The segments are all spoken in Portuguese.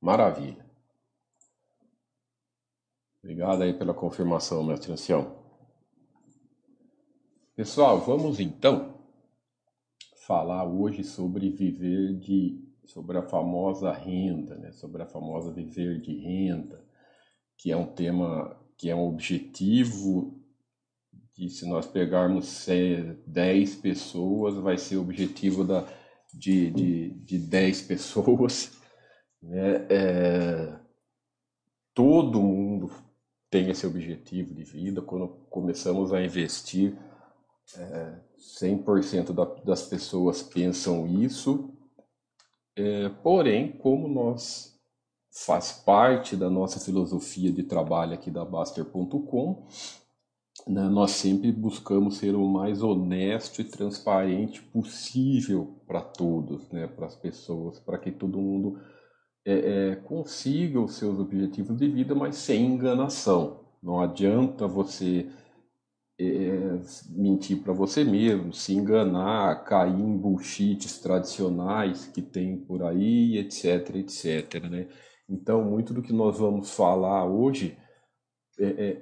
Maravilha. Obrigado aí pela confirmação, mestre ancião. Pessoal, vamos então falar hoje sobre viver de sobre a famosa renda, né? Sobre a famosa viver de renda, que é um tema que é um objetivo de se nós pegarmos 10 pessoas, vai ser o objetivo da, de, de, de 10 pessoas. Né? É, todo mundo tem esse objetivo de vida. Quando começamos a investir, é, 100% da, das pessoas pensam isso. É, porém, como nós faz parte da nossa filosofia de trabalho aqui da Baster.com, né, nós sempre buscamos ser o mais honesto e transparente possível para todos, né, para as pessoas, para que todo mundo é, é, consiga os seus objetivos de vida, mas sem enganação. Não adianta você é, mentir para você mesmo, se enganar, cair em bullshits tradicionais que tem por aí, etc, etc, né? Então, muito do que nós vamos falar hoje é, é,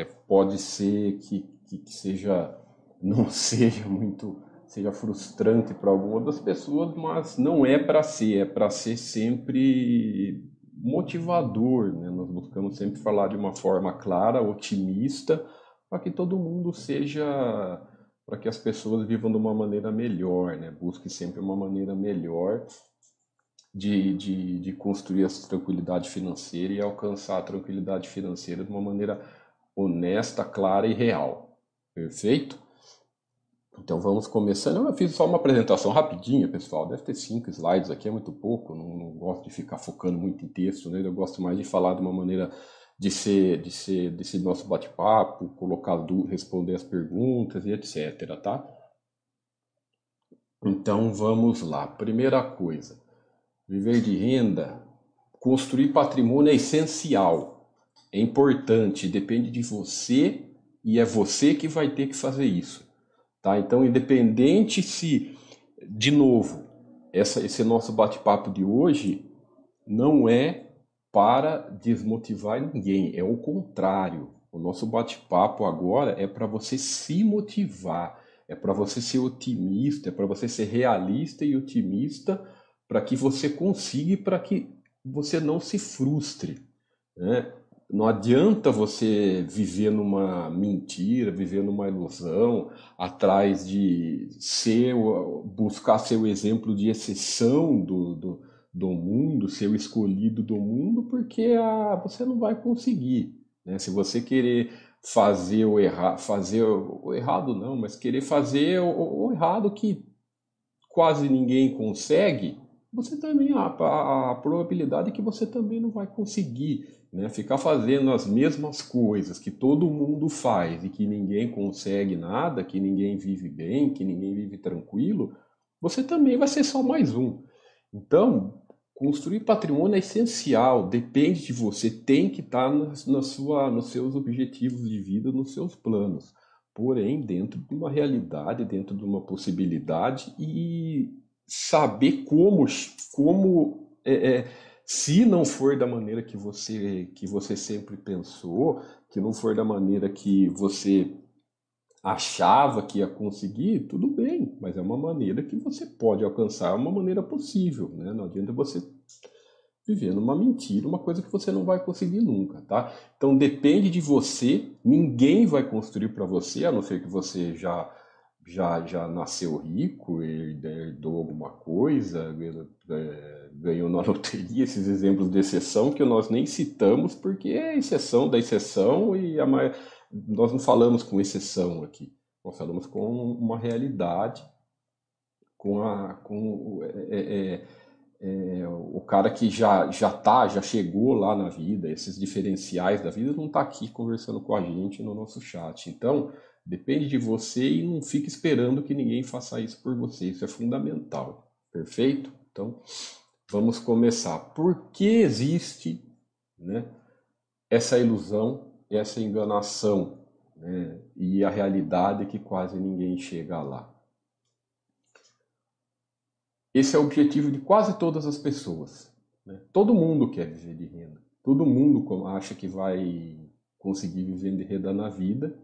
é pode ser que, que, que seja não seja muito seja frustrante para alguma das pessoas, mas não é para ser, é para ser sempre motivador. Né? Nós buscamos sempre falar de uma forma clara, otimista, para que todo mundo seja, para que as pessoas vivam de uma maneira melhor, né? busque sempre uma maneira melhor de, de, de construir essa tranquilidade financeira e alcançar a tranquilidade financeira de uma maneira honesta, clara e real. Perfeito? Então vamos começando. Eu fiz só uma apresentação rapidinha, pessoal. Deve ter cinco slides aqui, é muito pouco. Não, não, gosto de ficar focando muito em texto, né? Eu gosto mais de falar de uma maneira de ser, de ser desse nosso bate-papo, colocar responder as perguntas e etc, tá? Então vamos lá. Primeira coisa, viver de renda, construir patrimônio é essencial, é importante, depende de você e é você que vai ter que fazer isso. Tá? Então, independente se, de novo, essa, esse nosso bate-papo de hoje não é para desmotivar ninguém, é o contrário. O nosso bate-papo agora é para você se motivar, é para você ser otimista, é para você ser realista e otimista, para que você consiga e para que você não se frustre. Né? Não adianta você viver numa mentira, viver numa ilusão, atrás de ser, buscar ser o exemplo de exceção do, do, do mundo, ser o escolhido do mundo, porque ah, você não vai conseguir. Né? Se você querer fazer o errado, fazer o errado não, mas querer fazer o, o errado que quase ninguém consegue, você também a, a, a probabilidade é que você também não vai conseguir. Né? Ficar fazendo as mesmas coisas que todo mundo faz e que ninguém consegue nada, que ninguém vive bem, que ninguém vive tranquilo, você também vai ser só mais um. Então, construir patrimônio é essencial, depende de você, tem que estar na, na sua, nos seus objetivos de vida, nos seus planos. Porém, dentro de uma realidade, dentro de uma possibilidade e saber como, como é, é, se não for da maneira que você que você sempre pensou, que não for da maneira que você achava que ia conseguir, tudo bem, mas é uma maneira que você pode alcançar, é uma maneira possível, né? Não adianta você viver numa mentira, uma coisa que você não vai conseguir nunca, tá? Então depende de você, ninguém vai construir para você, a não ser que você já já, já nasceu rico, herdou alguma coisa, é, ganhou na loteria, esses exemplos de exceção que nós nem citamos porque é exceção da exceção e a, nós não falamos com exceção aqui, nós falamos com uma realidade, com, a, com é, é, é, é o cara que já já tá, já chegou lá na vida, esses diferenciais da vida não está aqui conversando com a gente no nosso chat. Então, Depende de você e não fique esperando que ninguém faça isso por você. Isso é fundamental. Perfeito? Então, vamos começar. Por que existe né, essa ilusão, essa enganação né, e a realidade que quase ninguém chega lá? Esse é o objetivo de quase todas as pessoas. Né? Todo mundo quer viver de renda. Todo mundo acha que vai conseguir viver de renda na vida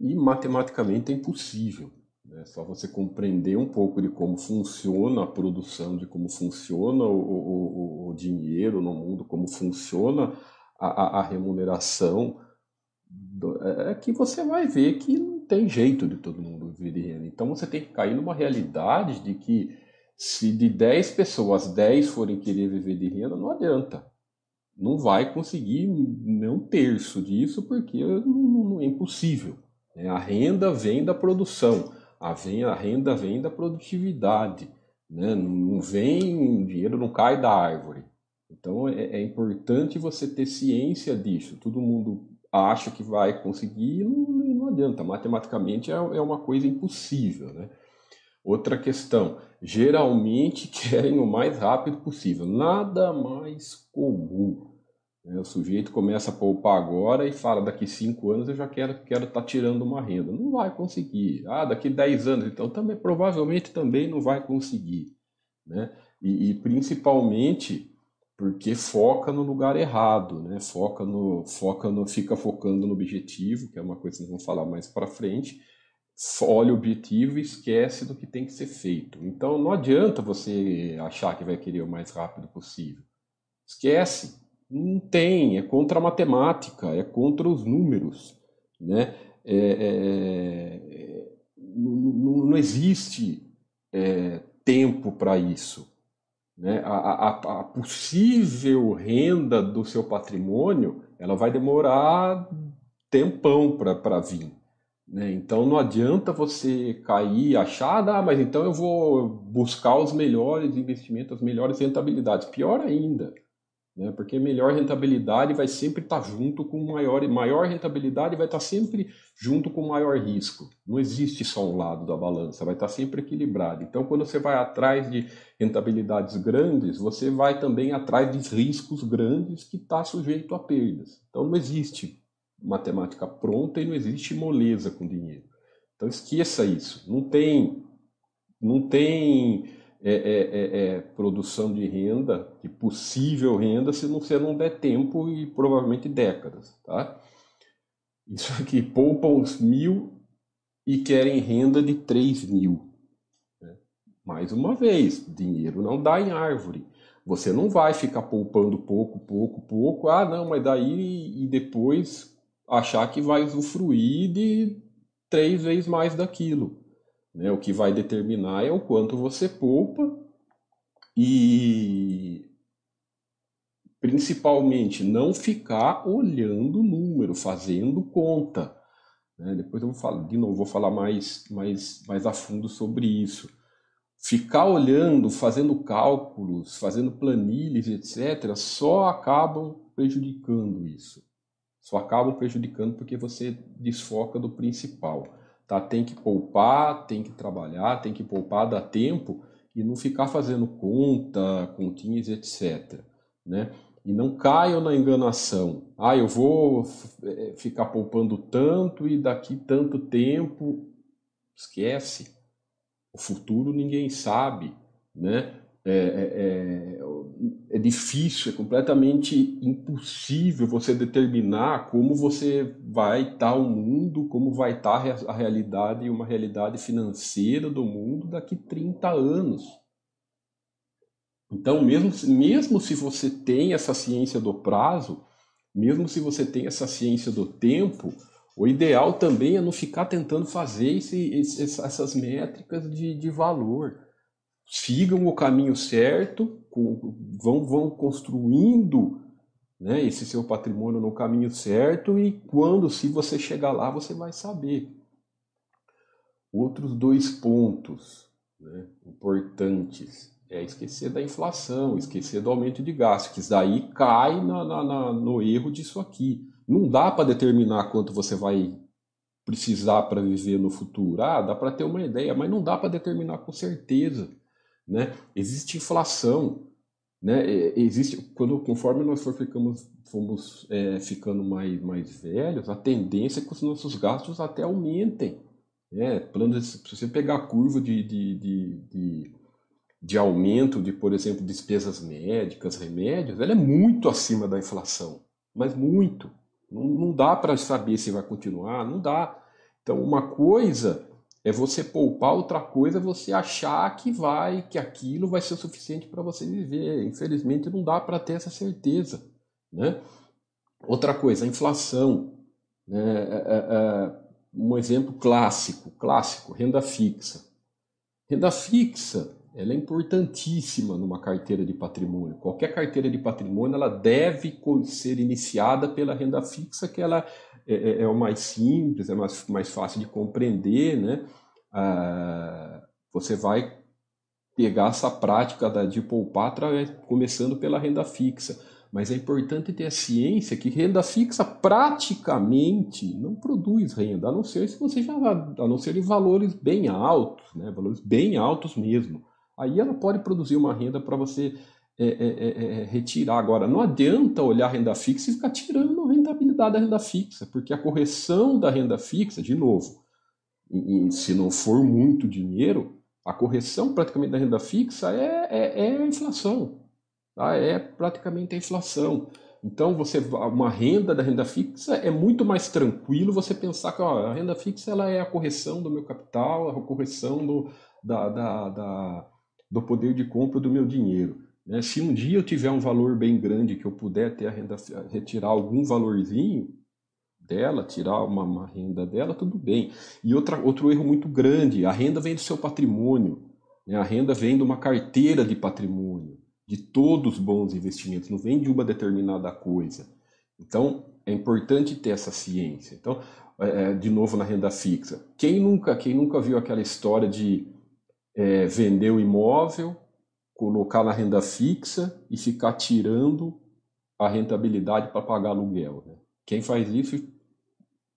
e matematicamente é impossível. É só você compreender um pouco de como funciona a produção, de como funciona o, o, o dinheiro no mundo, como funciona a, a, remuneração, é, é que você vai ver que não tem jeito de todo mundo viver de renda. Então você tem que cair numa realidade de que se de 10 pessoas, 10 forem querer viver de renda, não adianta. Não vai conseguir nem um terço disso, porque não, não é impossível. Né? A renda vem da produção a, vem, a renda vem da produtividade, né? não vem, o dinheiro não cai da árvore. Então é, é importante você ter ciência disso. Todo mundo acha que vai conseguir, não, não adianta. Matematicamente é, é uma coisa impossível. Né? Outra questão, geralmente querem o mais rápido possível. Nada mais comum? O sujeito começa a poupar agora e fala, daqui cinco anos eu já quero estar quero tá tirando uma renda. Não vai conseguir. Ah, daqui dez anos, então também provavelmente também não vai conseguir. Né? E, e principalmente porque foca no lugar errado, né? Foca no, foca no, fica focando no objetivo, que é uma coisa que nós vamos falar mais para frente. Olha o objetivo e esquece do que tem que ser feito. Então não adianta você achar que vai querer o mais rápido possível. Esquece, não tem, é contra a matemática, é contra os números. Né? É, é, não, não, existe é, tempo para isso. Né? A, a, a, possível renda do seu patrimônio ela vai demorar tempão para vir. Né? Então não adianta você cair achar, ah, mas então eu vou buscar os melhores investimentos, as melhores rentabilidades. Pior ainda, né? Porque melhor rentabilidade vai sempre estar tá junto com maior maior rentabilidade vai estar tá sempre junto com maior risco. Não existe só um lado da balança, vai estar tá sempre equilibrado. Então, quando você vai atrás de rentabilidades grandes, você vai também atrás de riscos grandes que está sujeito a perdas. Então, não existe matemática pronta e não existe moleza com dinheiro. Então, esqueça isso. Não tem, não tem é, é, é, é, produção de renda, de possível renda, se você não der tempo e provavelmente décadas. Tá? Isso aqui, poupam uns mil e querem renda de 3 mil. Né? Mais uma vez, dinheiro não dá em árvore. Você não vai ficar poupando pouco, pouco, pouco. Ah, não, mas daí e depois achar que vai usufruir de três vezes mais daquilo. Né? O que vai determinar é o quanto você poupa e principalmente não ficar olhando o número, fazendo conta. Né? Depois eu vou falar, de novo, vou falar mais, mais, mais a fundo sobre isso. Ficar olhando, fazendo cálculos, fazendo planilhas, etc., só acabam prejudicando isso. Só acabam prejudicando porque você desfoca do principal. Tá? Tem que poupar, tem que trabalhar, tem que poupar, dá tempo e não ficar fazendo conta, continhas, etc. Né? E não caiam na enganação. Ah, eu vou é, ficar poupando tanto e daqui tanto tempo. Esquece. O futuro ninguém sabe. Né? É, é, é, é, difícil, é completamente impossível você determinar como você vai estar o mundo, como vai estar a realidade, uma realidade financeira do mundo daqui 30 anos. Então, mesmo, mesmo se você tem essa ciência do prazo, mesmo se você tem essa ciência do tempo, o ideal também é não ficar tentando fazer esse, essas métricas de, de valor sigam o caminho certo, vão, vão construindo né, esse seu patrimônio no caminho certo e quando, se você chegar lá, você vai saber. Outros dois pontos né, importantes é esquecer da inflação, esquecer do aumento de gastos, que daí cai na, na, na, no erro disso aqui. Não dá para determinar quanto você vai precisar para viver no futuro. Ah, dá para ter uma ideia, mas não dá para determinar com certeza. Né? Existe inflação, né? Existe quando conforme nós for ficamos, fomos é, ficando mais mais velhos, a tendência é que os nossos gastos até aumentem. Né? Plano, se você pegar a curva de, de, de, de, de aumento de, por exemplo, despesas médicas, remédios, ela é muito acima da inflação, mas muito. Não, não dá para saber se vai continuar, não dá. Então, uma coisa é você poupar, outra coisa você achar que vai, que aquilo vai ser suficiente para você viver. Infelizmente, não dá para ter essa certeza. Né? Outra coisa, a inflação. Né? É, é, é um exemplo clássico, clássico, renda fixa. Renda fixa, ela é importantíssima numa carteira de patrimônio. Qualquer carteira de patrimônio, ela deve ser iniciada pela renda fixa, que ela é, é, é o mais simples, é mais, mais fácil de compreender, né? Ah, você vai pegar essa prática da, de poupar começando pela renda fixa. Mas é importante ter a ciência que renda fixa praticamente não produz renda, a não ser se você já a não ser em valores bem altos, né? valores bem altos mesmo. Aí ela pode produzir uma renda para você é é, é, é, retirar. Agora, não adianta olhar a renda fixa e ficar tirando a rentabilidade da renda fixa, porque a correção da renda fixa, de novo, se não for muito dinheiro, a correção praticamente da renda fixa é, é, é a inflação. Tá? É praticamente a inflação. Então, você uma renda da renda fixa é muito mais tranquilo você pensar que ó, a renda fixa ela é a correção do meu capital, a correção do, da, da, da, do poder de compra do meu dinheiro. Né? Se um dia eu tiver um valor bem grande que eu puder ter a renda, retirar algum valorzinho dela, tirar uma, uma renda dela, tudo bem. E outra, outro erro muito grande, a renda vem do seu patrimônio. Né? A renda vem de uma carteira de patrimônio de todos os bons investimentos, não vem de uma determinada coisa. Então, é importante ter essa ciência. Então, é, é, de novo na renda fixa. Quem nunca, quem nunca viu aquela história de é, vender o imóvel, colocar na renda fixa e ficar tirando a rentabilidade para pagar aluguel? Né? Quem faz isso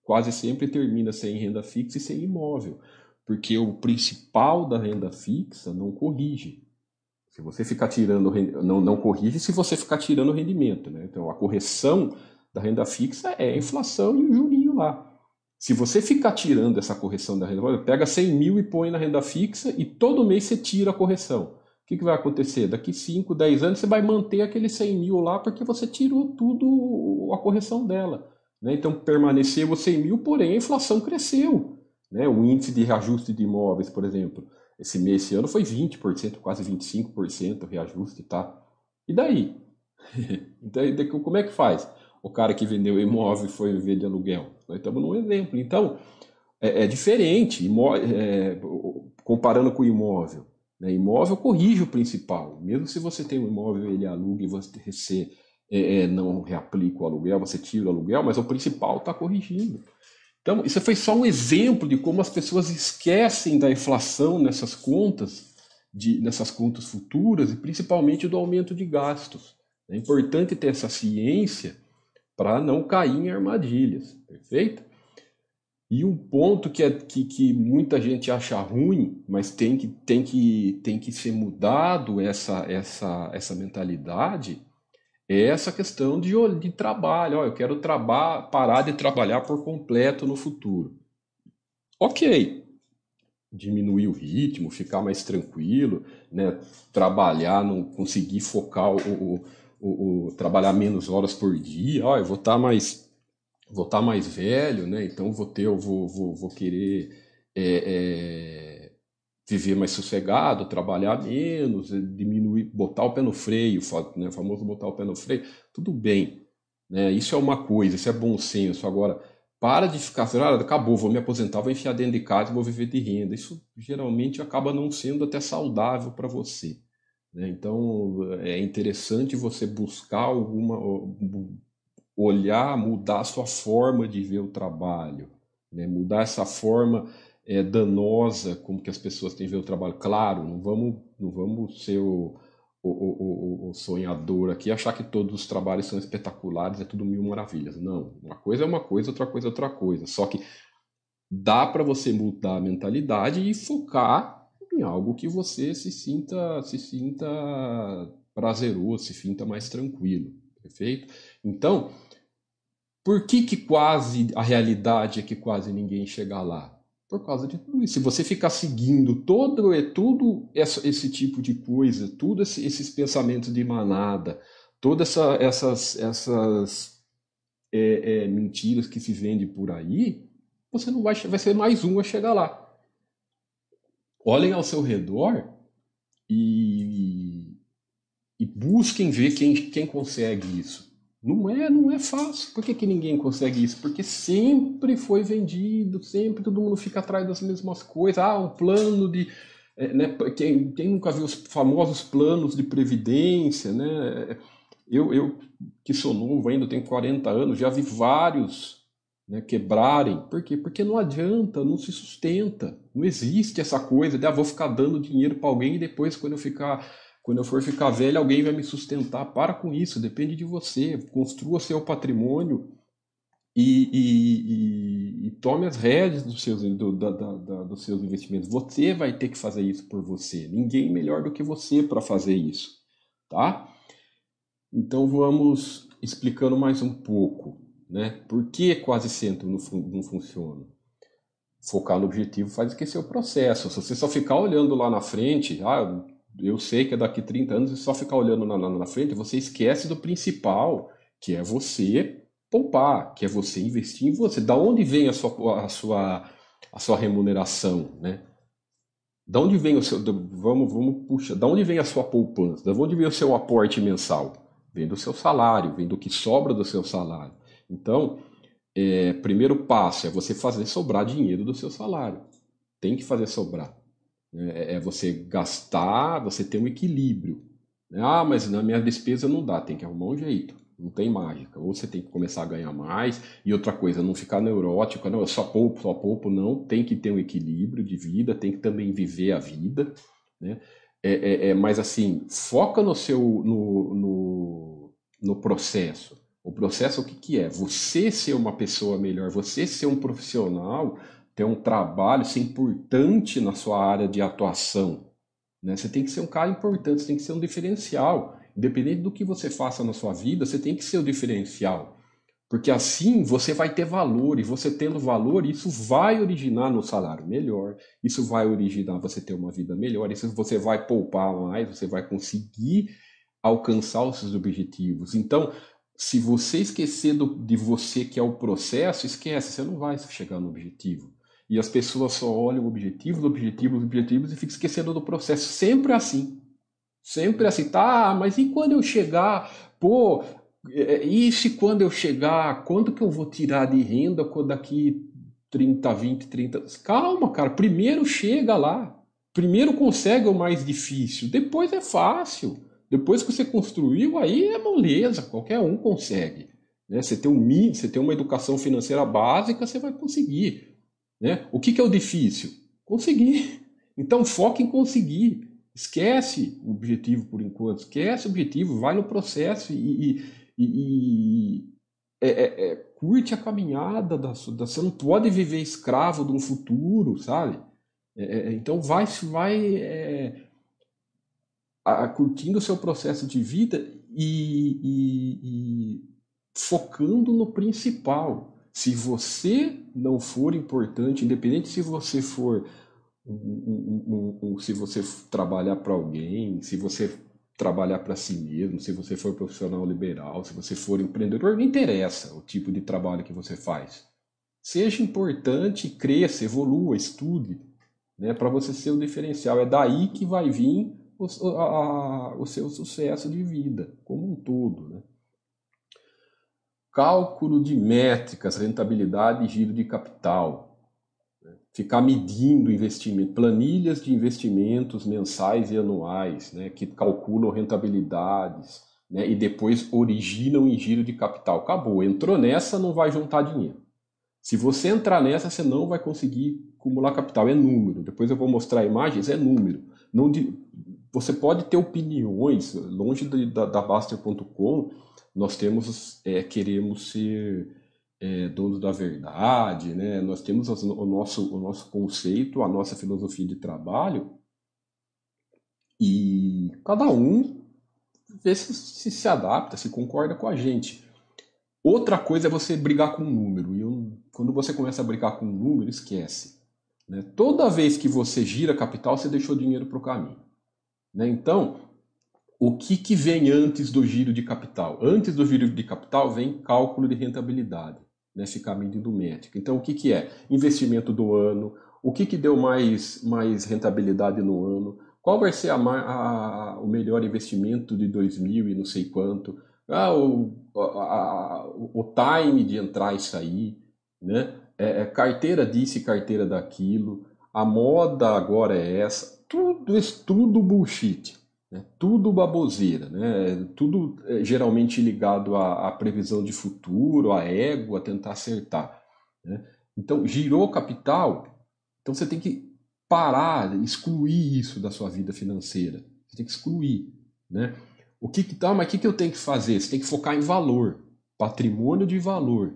quase sempre termina sem renda fixa e sem imóvel, porque o principal da renda fixa não corrige. Se você ficar tirando, não, não corrige se você ficar tirando o rendimento. Né? Então, a correção da renda fixa é a inflação e o jurinho lá. Se você ficar tirando essa correção da renda, pega 100 mil e põe na renda fixa e todo mês você tira a correção. O que, que vai acontecer? Daqui 5, 10 anos você vai manter aquele 100 mil lá porque você tirou tudo a correção dela. Né? Então permaneceu os 100 mil, porém a inflação cresceu. Né? O índice de reajuste de imóveis, por exemplo, esse mês, esse ano foi 20%, quase 25% reajuste, tá? E daí? então, como é que faz? O cara que vendeu imóvel foi viver de aluguel. Nós estamos num exemplo. Então, é, é diferente, é, comparando com o imóvel. Né? Imóvel corrige o principal. Mesmo se você tem um imóvel, ele aluga e você é, é, não reaplica o aluguel, você tira o aluguel, mas o principal está corrigindo. Então, isso foi só um exemplo de como as pessoas esquecem da inflação nessas contas, de, nessas contas futuras e principalmente do aumento de gastos. É importante ter essa ciência para não cair em armadilhas, perfeito? E um ponto que, é, que, que muita gente acha ruim, mas tem que, tem que, tem que ser mudado essa, essa, essa mentalidade, é essa questão de, de trabalho. Ó, eu quero traba parar de trabalhar por completo no futuro. Ok, diminuir o ritmo, ficar mais tranquilo, né? trabalhar, não conseguir focar o, o, o trabalhar menos horas por dia. Ó, eu vou estar tá mais vou estar tá mais velho, né? Então vou ter, eu vou, vou, vou querer é, é viver mais sossegado, trabalhar menos, diminuir, botar o pé no freio, né, o famoso botar o pé no freio, tudo bem. Né? Isso é uma coisa, isso é bom senso. Agora, para de ficar ah, acabou, vou me aposentar, vou enfiar dentro de casa, vou viver de renda. Isso geralmente acaba não sendo até saudável para você. Né? Então, é interessante você buscar alguma. olhar, mudar a sua forma de ver o trabalho, né? mudar essa forma é, danosa como que as pessoas têm ver o trabalho. Claro, não vamos, não vamos ser o, o, o, o, sonhador aqui achar que todos os trabalhos são espetaculares, é tudo mil maravilhas. Não, uma coisa é uma coisa, outra coisa é outra coisa. Só que dá para você mudar a mentalidade e focar em algo que você se sinta, se sinta prazeroso, se sinta mais tranquilo, perfeito? Então, por que que quase a realidade é que quase ninguém chega lá? Por causa de tudo isso. Se você ficar seguindo todo, é tudo esse, esse tipo de coisa, tudo esse, esses pensamentos de manada, todas essa, essas, essas é, é, mentiras que se vendem por aí, você não vai, vai ser mais um a chegar lá. Olhem ao seu redor e, e busquem ver quem, quem consegue isso. Não é, não é fácil. Por que, que ninguém consegue isso? Porque sempre foi vendido, sempre todo mundo fica atrás das mesmas coisas. Ah, um plano de. É, né, quem, quem nunca viu os famosos planos de previdência, né? Eu, eu que sou novo ainda, tenho 40 anos, já vi vários né, quebrarem. Por quê? Porque não adianta, não se sustenta. Não existe essa coisa de ah, vou ficar dando dinheiro para alguém e depois, quando eu ficar quando eu for ficar velho, alguém vai me sustentar. Para com isso, depende de você. Construa seu patrimônio e, e, e, e tome as rédeas dos seus, do, da, da, dos seus investimentos. Você vai ter que fazer isso por você. Ninguém melhor do que você para fazer isso. Tá? Então vamos explicando mais um pouco. Né? Por que quase sempre não, não funciona? Focar no objetivo faz esquecer o processo. Se você só ficar olhando lá na frente, ah, eu sei que é daqui 30 anos e só ficar olhando na, na, na frente, você esquece do principal, que é você poupar, que é você investir em você. Da onde vem a sua, a sua, a sua remuneração, né? Da onde vem o seu, vamos, vamos puxa, da onde vem a sua poupança? Da onde vem o seu aporte mensal? Vem do seu salário, vem do que sobra do seu salário. Então, é, primeiro passo é você fazer sobrar dinheiro do seu salário. Tem que fazer sobrar. É, é você gastar, você ter um equilíbrio. Ah, mas na minha despesa não dá, tem que arrumar um jeito. Não tem mágica. Ou você tem que começar a ganhar mais. E outra coisa, não ficar neurótico, não, eu só poupo, só poupo, não. Tem que ter um equilíbrio de vida, tem que também viver a vida. Né? É, é, é mas assim, foca no seu no, no, no processo. O processo o que, que é? Você ser uma pessoa melhor, você ser um profissional ter um trabalho, ser importante na sua área de atuação. Né? Você tem que ser um cara importante, você tem que ser um diferencial. Independente do que você faça na sua vida, você tem que ser o diferencial. Porque assim você vai ter valor, e você tendo valor, isso vai originar no salário melhor, isso vai originar você ter uma vida melhor, isso você vai poupar mais, você vai conseguir alcançar os seus objetivos. Então, se você esquecer do, de você que é o processo, esquece, você não vai chegar no objetivo. E as pessoas só olham objetivos, objetivos, objetivos e ficam esquecendo do processo. Sempre assim. Sempre assim. Tá, mas e quando eu chegar? Pô, é, e se quando eu chegar, quanto que eu vou tirar de renda daqui 30, 20, 30? Calma, cara. Primeiro chega lá. Primeiro consegue o mais difícil. Depois é fácil. Depois que você construiu, aí é moleza. Qualquer um consegue. Né? Você, tem um, você tem uma educação financeira básica, você vai conseguir. Né? O que, que é o difícil? Conseguir. Então foca em conseguir. Esquece o objetivo por enquanto, esquece o objetivo, vai no processo e, e, e é, é, é, curte a caminhada da, da, Você não pode viver escravo de um futuro, sabe? É, é, então vai, vai é, a, curtindo o seu processo de vida e focando no principal. Se você não for importante, independente se você for um, um, um, se você trabalhar para alguém, se você trabalhar para si mesmo, se você for profissional liberal, se você for empreendedor, não interessa o tipo de trabalho que você faz. Seja importante, cresça, evolua, estude, né, para você ser o diferencial. É daí que vai vir o, a, o seu sucesso de vida, como um todo. Né? cálculo de métricas, rentabilidade e giro de capital. Né? Ficar medindo investimento, planilhas de investimentos mensais e anuais, né, que calculam rentabilidades né, e depois originam em giro de capital. Acabou, entrou nessa, não vai juntar dinheiro. Se você entrar nessa, você não vai conseguir acumular capital. É número. Depois eu vou mostrar imagens, é número. Não. Você pode ter opiniões, longe da, da Baster.com, nós temos é, queremos ser é, donos da verdade, né? Nós temos o nosso o nosso conceito, a nossa filosofia de trabalho e cada um vê se, se, se adapta, se concorda com a gente. Outra coisa é você brigar com um número. E eu, quando você começa a brigar com um número, esquece. Né? Toda vez que você gira capital, você deixou dinheiro para o caminho. Né? Então, o que, que vem antes do giro de capital? Antes do giro de capital vem cálculo de rentabilidade, nesse caminho do médico. Então, o que, que é? Investimento do ano, o que, que deu mais, mais rentabilidade no ano, qual vai ser a, a, o melhor investimento de 2000 e não sei quanto, ah, o, a, o time de entrar e sair, né? É, é, carteira disso e carteira daquilo, a moda agora é essa, tudo tudo bullshit, né? tudo baboseira, né? tudo é, geralmente ligado à, à, previsão de futuro, a ego, a tentar acertar. Né? Então, girou capital, então você tem que parar, excluir isso da sua vida financeira. Você tem que excluir, né? O que que tá, mas o que, que eu tenho que fazer? Você tem que focar em valor, patrimônio de valor.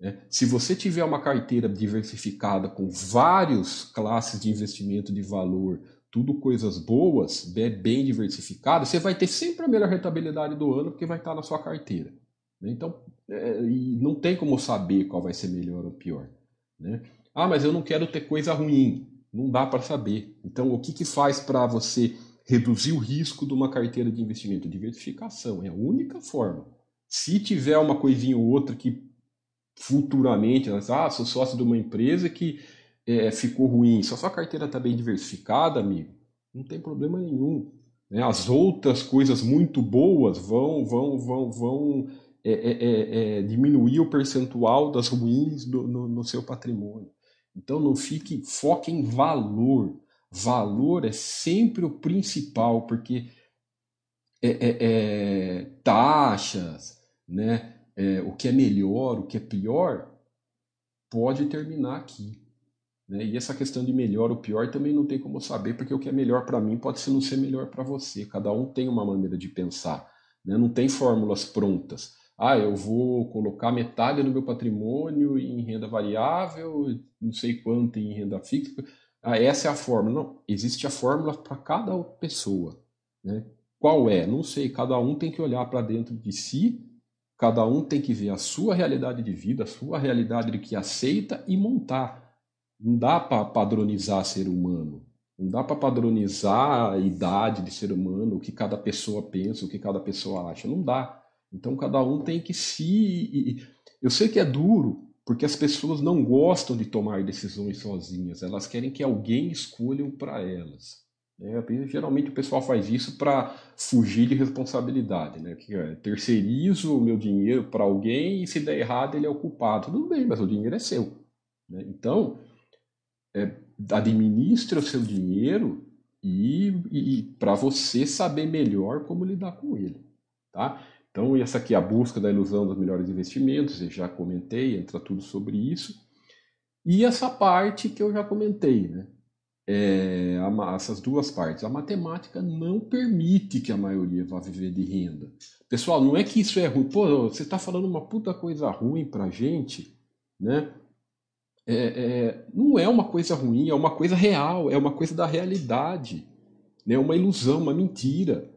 Né? Se você tiver uma carteira diversificada com várias classes de investimento de valor, tudo coisas boas, bem diversificada, você vai ter sempre a melhor rentabilidade do ano porque vai estar na sua carteira. Né? Então, é, não tem como saber qual vai ser melhor ou pior. Né? Ah, mas eu não quero ter coisa ruim. Não dá para saber. Então, o que, que faz para você reduzir o risco de uma carteira de investimento? Diversificação. É a única forma. Se tiver uma coisinha ou outra que futuramente, ah, sou sócio de uma empresa que é, ficou ruim, se a sua carteira está bem diversificada, amigo, não tem problema nenhum. Né? As outras coisas muito boas vão, vão, vão, vão é, é, é, é diminuir o percentual das ruins do, no, no seu patrimônio. Então não fique, foque em valor. Valor é sempre o principal, porque é, é, é, taxas, né? É, o que é melhor, o que é pior, pode terminar aqui. Né? E essa questão de melhor ou pior também não tem como saber, porque o que é melhor para mim pode não ser melhor para você. Cada um tem uma maneira de pensar. Né? Não tem fórmulas prontas ah, eu vou colocar metade do meu patrimônio em renda variável, não sei quanto em renda fixa. Ah, essa é a fórmula. Não, existe a fórmula para cada pessoa. Né? Qual é? Não sei. Cada um tem que olhar para dentro de si, cada um tem que ver a sua realidade de vida, a sua realidade de que aceita e montar. Não dá para padronizar ser humano. Não dá para padronizar a idade de ser humano, o que cada pessoa pensa, o que cada pessoa acha. Não dá. Então cada um tem que se. Eu sei que é duro, porque as pessoas não gostam de tomar decisões sozinhas, elas querem que alguém escolha para elas. Né? Geralmente o pessoal faz isso para fugir de responsabilidade. Né? Que, é, terceirizo o meu dinheiro para alguém e se der errado ele é o culpado. Tudo bem, mas o dinheiro é seu. Né? Então, é, administre o seu dinheiro e, e para você saber melhor como lidar com ele. Tá? Então, essa aqui é a busca da ilusão dos melhores investimentos, eu já comentei, entra tudo sobre isso. E essa parte que eu já comentei, né? É, essas duas partes. A matemática não permite que a maioria vá viver de renda. Pessoal, não é que isso é ruim. Pô, você está falando uma puta coisa ruim para gente, né? É, é, não é uma coisa ruim, é uma coisa real, é uma coisa da realidade. É né? uma ilusão, uma mentira.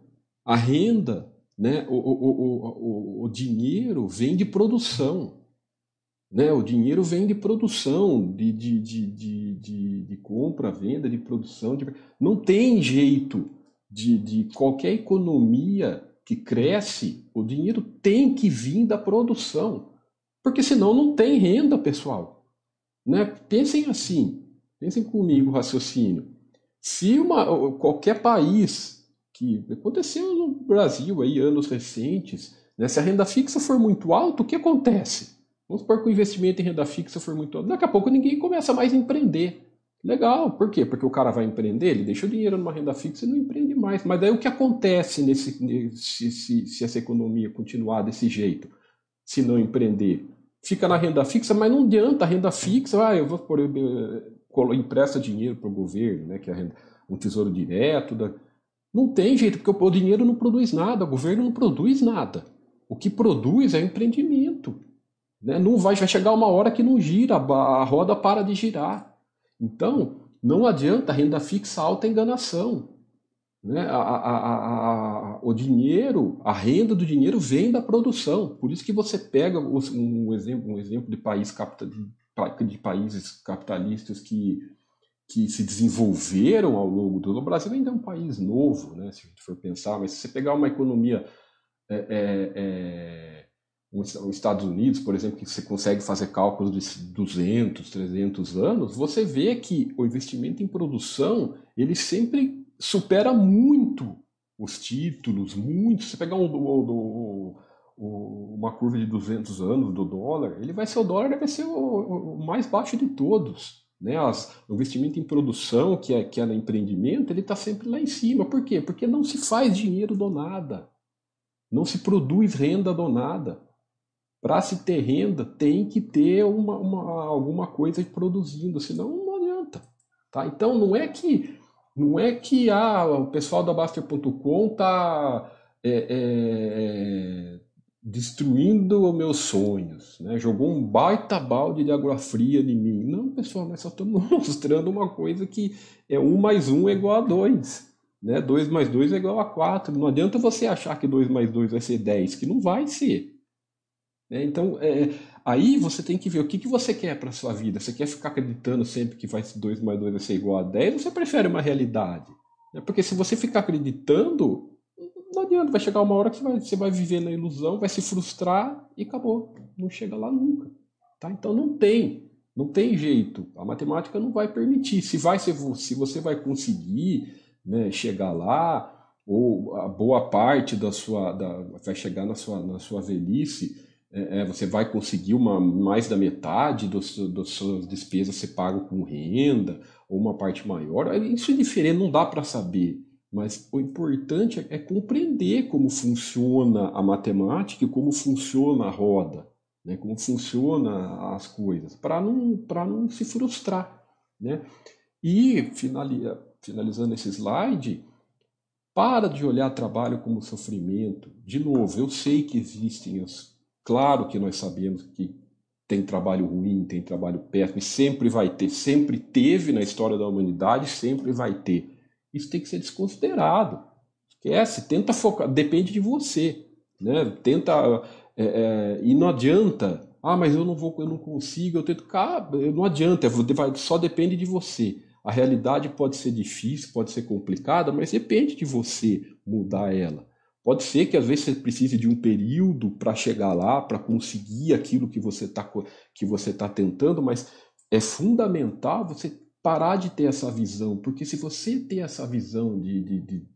A renda né? O, o, o, o, dinheiro vem de produção. Né? O dinheiro vem de produção, de, de, de, de, de, compra, venda, de produção. De... Não tem jeito de, de qualquer economia que cresce, o dinheiro tem que vir da produção. Porque senão não tem renda, pessoal. Né? Pensem assim, pensem comigo o raciocínio. Se uma, qualquer país que aconteceu no Brasil aí anos recentes. Né? Se a renda fixa for muito alta, o que acontece? Vamos supor que o investimento em renda fixa for muito alto. Daqui a pouco ninguém começa mais a empreender. Legal, por quê? Porque o cara vai empreender, ele deixa o dinheiro numa renda fixa e não empreende mais. Mas daí o que acontece nesse, nesse se, se essa economia continuar desse jeito, se não empreender? Fica na renda fixa, mas não adianta a renda fixa, ah, eu vou por, eh, empresta dinheiro para o governo, né, que é um tesouro direto, da, não tem jeito, porque o dinheiro não produz nada, o governo não produz nada. O que produz é empreendimento. Né? Não vai, vai chegar uma hora que não gira, a roda para de girar. Então, não adianta renda fixa alta enganação. Né? A, a, a, o dinheiro, a renda do dinheiro vem da produção. Por isso que você pega um exemplo, um exemplo de país de, de países capitalistas que que se desenvolveram ao longo do o Brasil ainda é um país novo, né, se a gente for pensar, mas se você pegar uma economia é, é, é, os Estados Unidos, por exemplo, que você consegue fazer cálculos de 200, 300 anos, você vê que o investimento em produção ele sempre supera muito os títulos, muito. Se pegar um, um, um, uma curva de 200 anos do dólar, ele vai ser o dólar vai ser o, o mais baixo de todos. Né, as, o investimento em produção, que é, que é no empreendimento, ele está sempre lá em cima. Por quê? Porque não se faz dinheiro do nada. Não se produz renda do nada. Para se ter renda, tem que ter uma, uma, alguma coisa produzindo, senão não adianta. Tá? Então não é que não é que ah, o pessoal da Baster.com está é, é, destruindo meus sonhos, né? jogou um baita balde de água fria em mim. Não, pessoal, nós só estamos mostrando uma coisa que é um mais um é igual a dois. Né? 2 mais 2 é igual a 4. Não adianta você achar que 2 mais 2 vai ser 10, que não vai ser. Né? Então, é, aí você tem que ver o que, que você quer para sua vida. Você quer ficar acreditando sempre que vai ser 2 mais 2 vai ser igual a 10 ou você prefere uma realidade? Né? Porque se você ficar acreditando, não adianta, vai chegar uma hora que você vai, você vai viver na ilusão, vai se frustrar e acabou. Não chega lá nunca. Tá? Então não tem. Não tem jeito. A matemática não vai permitir. Se, vai ser, se você vai conseguir né, chegar lá, ou a boa parte da sua. Da, vai chegar na sua, na sua velhice, é, é você vai conseguir uma, mais da metade das suas despesas ser pago com renda, ou uma parte maior. Isso é diferente, não dá para saber. Mas o importante é, é compreender como funciona a matemática e como funciona a roda, né? como funciona as coisas, para não, não se frustrar. Né? E finalizando esse slide, para de olhar trabalho como sofrimento. De novo, eu sei que existem os. Claro que nós sabemos que tem trabalho ruim, tem trabalho péssimo, e sempre vai ter, sempre teve na história da humanidade, sempre vai ter isso tem que ser desconsiderado. Esquece, tenta focar, depende de você. Né? Tenta. É, é, e não adianta. Ah, mas eu não vou, eu não consigo, eu tento. Cara, não adianta, só depende de você. A realidade pode ser difícil, pode ser complicada, mas depende de você mudar ela. Pode ser que às vezes você precise de um período para chegar lá, para conseguir aquilo que você está que você tá tentando, mas é fundamental você parar de ter essa visão, porque se você ter essa visão de, de, de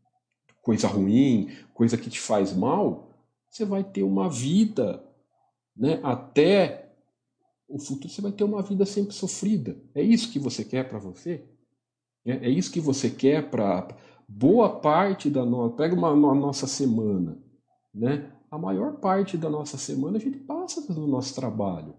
coisa ruim, coisa que te faz mal, você vai ter uma vida, né, até o futuro, você vai ter uma vida sempre sofrida. É isso que você quer para você? É, é, isso que você quer para boa parte da nossa. Pega uma, uma, nossa semana, né? A maior parte da nossa semana a gente passa no nosso trabalho.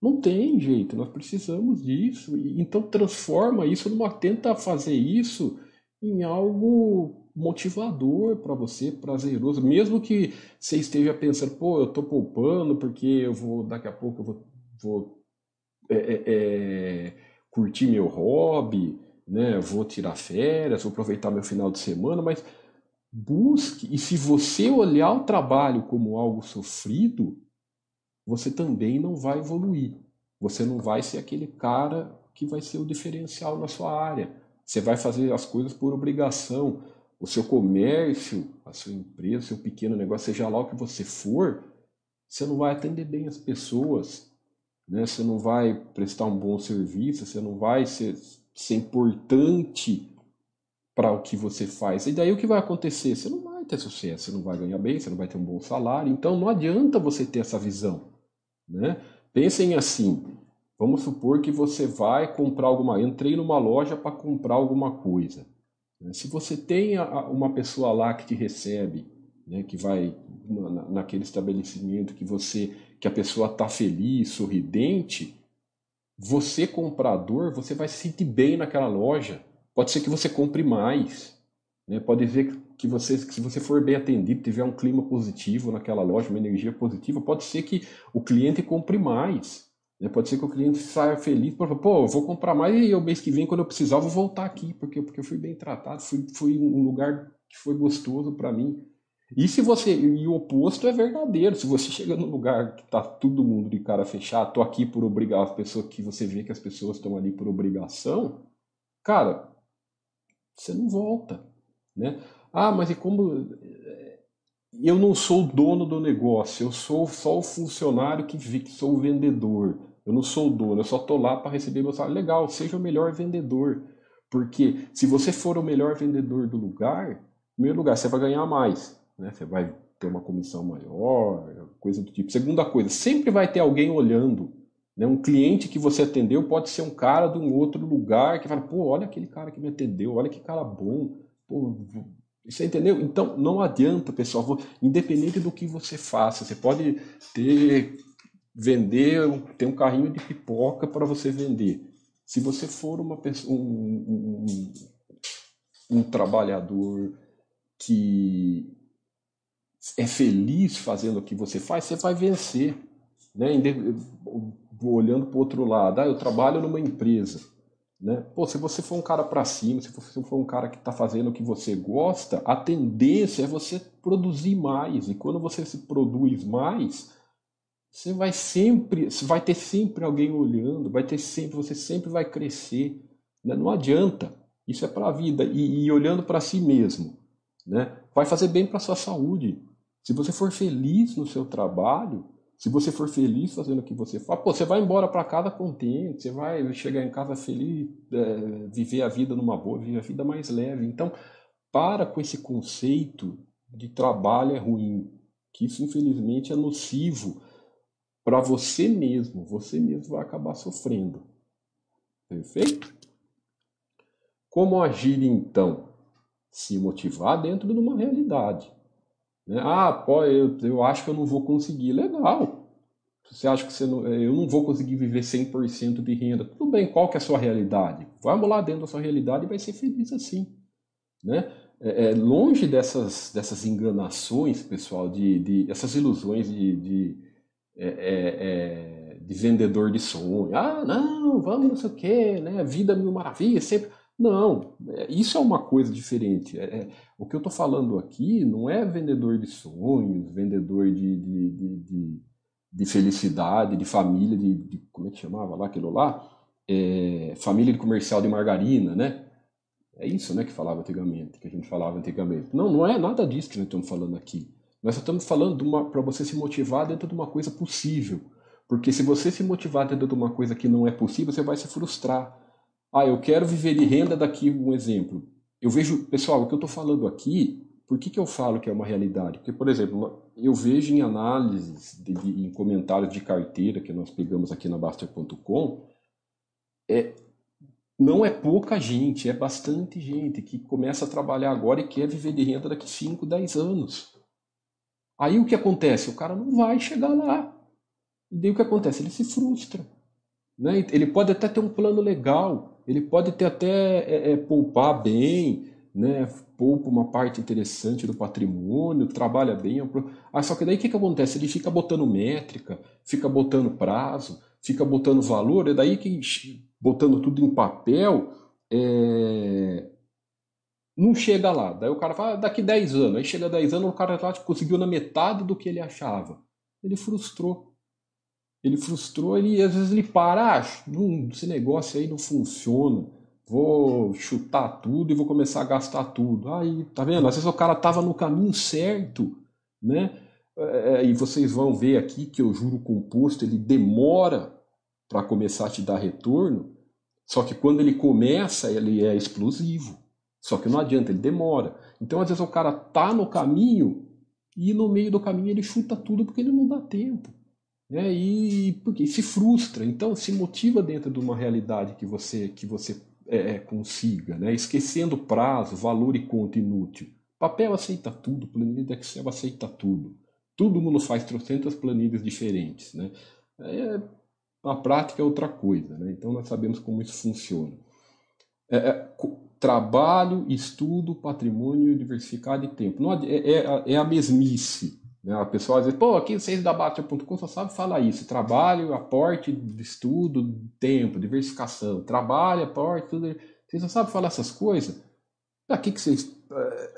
Não tem jeito, nós precisamos disso. Então transforma isso numa tenta fazer isso em algo motivador para você, prazeroso, mesmo que você esteja pensando, pô, eu estou poupando porque eu vou daqui a pouco eu vou, vou é, é, é, curtir meu hobby, né? Vou tirar férias, vou aproveitar meu final de semana, mas busque e se você olhar o trabalho como algo sofrido, você também não vai evoluir. Você não vai ser aquele cara que vai ser o diferencial na sua área. Você vai fazer as coisas por obrigação. O seu comércio, a sua empresa, o seu pequeno negócio, seja lá o que você for, você não vai atender bem as pessoas, né? você não vai prestar um bom serviço, você não vai ser, ser importante para o que você faz. E daí o que vai acontecer? Você não vai ter sucesso, você não vai ganhar bem, você não vai ter um bom salário. Então não adianta você ter essa visão. Né? Pensem assim: vamos supor que você vai comprar alguma. Entrei numa loja para comprar alguma coisa. Né? Se você tem uma pessoa lá que te recebe, né, que vai naquele estabelecimento que você que a pessoa está feliz, sorridente, você comprador, você vai se sentir bem naquela loja. Pode ser que você compre mais. Né? Pode ver que você, se você for bem atendido, tiver um clima positivo naquela loja, uma energia positiva, pode ser que o cliente compre mais. Né? Pode ser que o cliente saia feliz, pô, eu vou comprar mais e o mês que vem, quando eu precisar, eu vou voltar aqui, porque, porque eu fui bem tratado, fui, fui um lugar que foi gostoso para mim. E se você e o oposto é verdadeiro. Se você chega num lugar que tá todo mundo de cara fechada, tô aqui por obrigar as pessoas que você vê que as pessoas estão ali por obrigação, cara, você não volta, né? Ah, mas e como eu não sou o dono do negócio, eu sou só o funcionário que, que sou o vendedor. Eu não sou o dono, eu só estou lá para receber meu salário. Legal, seja o melhor vendedor. Porque se você for o melhor vendedor do lugar, em primeiro lugar, você vai ganhar mais. Né? Você vai ter uma comissão maior, coisa do tipo. Segunda coisa, sempre vai ter alguém olhando. Né? Um cliente que você atendeu pode ser um cara de um outro lugar que fala, pô, olha aquele cara que me atendeu, olha que cara bom. Pô, você entendeu? Então, não adianta, pessoal, independente do que você faça, você pode ter, vender, ter um carrinho de pipoca para você vender. Se você for uma pessoa, um, um, um trabalhador que é feliz fazendo o que você faz, você vai vencer. Né? Olhando para o outro lado, ah, eu trabalho numa empresa. Né? Pô, se você for um cara para cima, se você for um cara que está fazendo o que você gosta, a tendência é você produzir mais. E quando você se produz mais, você vai sempre, vai ter sempre alguém olhando, vai ter sempre, você sempre vai crescer. Né? Não adianta. Isso é para a vida e, e olhando para si mesmo, né? Vai fazer bem para sua saúde. Se você for feliz no seu trabalho, se você for feliz fazendo o que você faz, pô, você vai embora para casa contente, você vai chegar em casa feliz, é, viver a vida numa boa, viver a vida mais leve. Então, para com esse conceito de trabalho é ruim, que isso infelizmente é nocivo para você mesmo. Você mesmo vai acabar sofrendo. Perfeito? Como agir então? Se motivar dentro de uma realidade. Né? Ah, pô, eu, eu acho que eu não vou conseguir. Legal. Você acha que você não, eu não vou conseguir viver 100% de renda? Tudo bem, qual que é a sua realidade? Vamos lá dentro da sua realidade e vai ser feliz assim. Né? É, é, longe dessas, dessas enganações, pessoal, de, de essas ilusões de, de, é, é, é de vendedor de sonho. Ah, não, vamos não sei o quê, né? vida mil maravilhas, sempre... Não, é, isso é uma coisa diferente. É, é, o que eu estou falando aqui não é vendedor de sonhos, vendedor de, de, de, de, de felicidade, de família, de, de, Como é que chamava lá aquilo lá? É, família de comercial de margarina, né? É isso né, que falava antigamente, que a gente falava antigamente. Não, não é nada disso que nós estamos falando aqui. Nós só estamos falando para você se motivar dentro de uma coisa possível. Porque se você se motivar dentro de uma coisa que não é possível, você vai se frustrar. Ah, eu quero viver de renda daqui, um exemplo. Eu vejo, pessoal, o que eu estou falando aqui, por que, que eu falo que é uma realidade? Porque, por exemplo, eu vejo em análises, de, de, em comentários de carteira que nós pegamos aqui na Baster.com, é, não é pouca gente, é bastante gente que começa a trabalhar agora e quer viver de renda daqui 5, 10 anos. Aí o que acontece? O cara não vai chegar lá. E daí o que acontece? Ele se frustra. Né? Ele pode até ter um plano legal, ele pode ter até é, é, poupar bem, né? poupa uma parte interessante do patrimônio, trabalha bem. É ah, só que daí o que, que acontece? Ele fica botando métrica, fica botando prazo, fica botando valor, é daí que botando tudo em papel, é... não chega lá. Daí o cara fala, ah, daqui 10 anos. Aí chega 10 anos, o cara lá conseguiu na metade do que ele achava. Ele frustrou ele frustrou, ele às vezes ele para, ah, esse negócio aí não funciona, vou chutar tudo e vou começar a gastar tudo. Aí, tá vendo? Às vezes o cara tava no caminho certo, né? É, é, e vocês vão ver aqui que o juro composto ele demora para começar a te dar retorno, só que quando ele começa, ele é explosivo. Só que não adianta, ele demora. Então, às vezes, o cara tá no caminho e no meio do caminho ele chuta tudo porque ele não dá tempo né? E porque se frustra, então se motiva dentro de uma realidade que você que você é, é, consiga, né? Esquecendo prazo, valor e conta inútil. Papel aceita tudo, planilha de Excel aceita tudo. Todo mundo faz trocentas planilhas diferentes, né? É, a prática é outra coisa, né? Então nós sabemos como isso funciona. É, é, trabalho, estudo, patrimônio, diversificado e tempo. Não, é, é, é a mesmice. Né? A pessoa às pô, aqui vocês da Batia.com só sabe falar isso: trabalho, aporte, estudo, tempo, diversificação, trabalho, aporte, tudo. Vocês só sabem falar essas coisas? Para que, que vocês. É,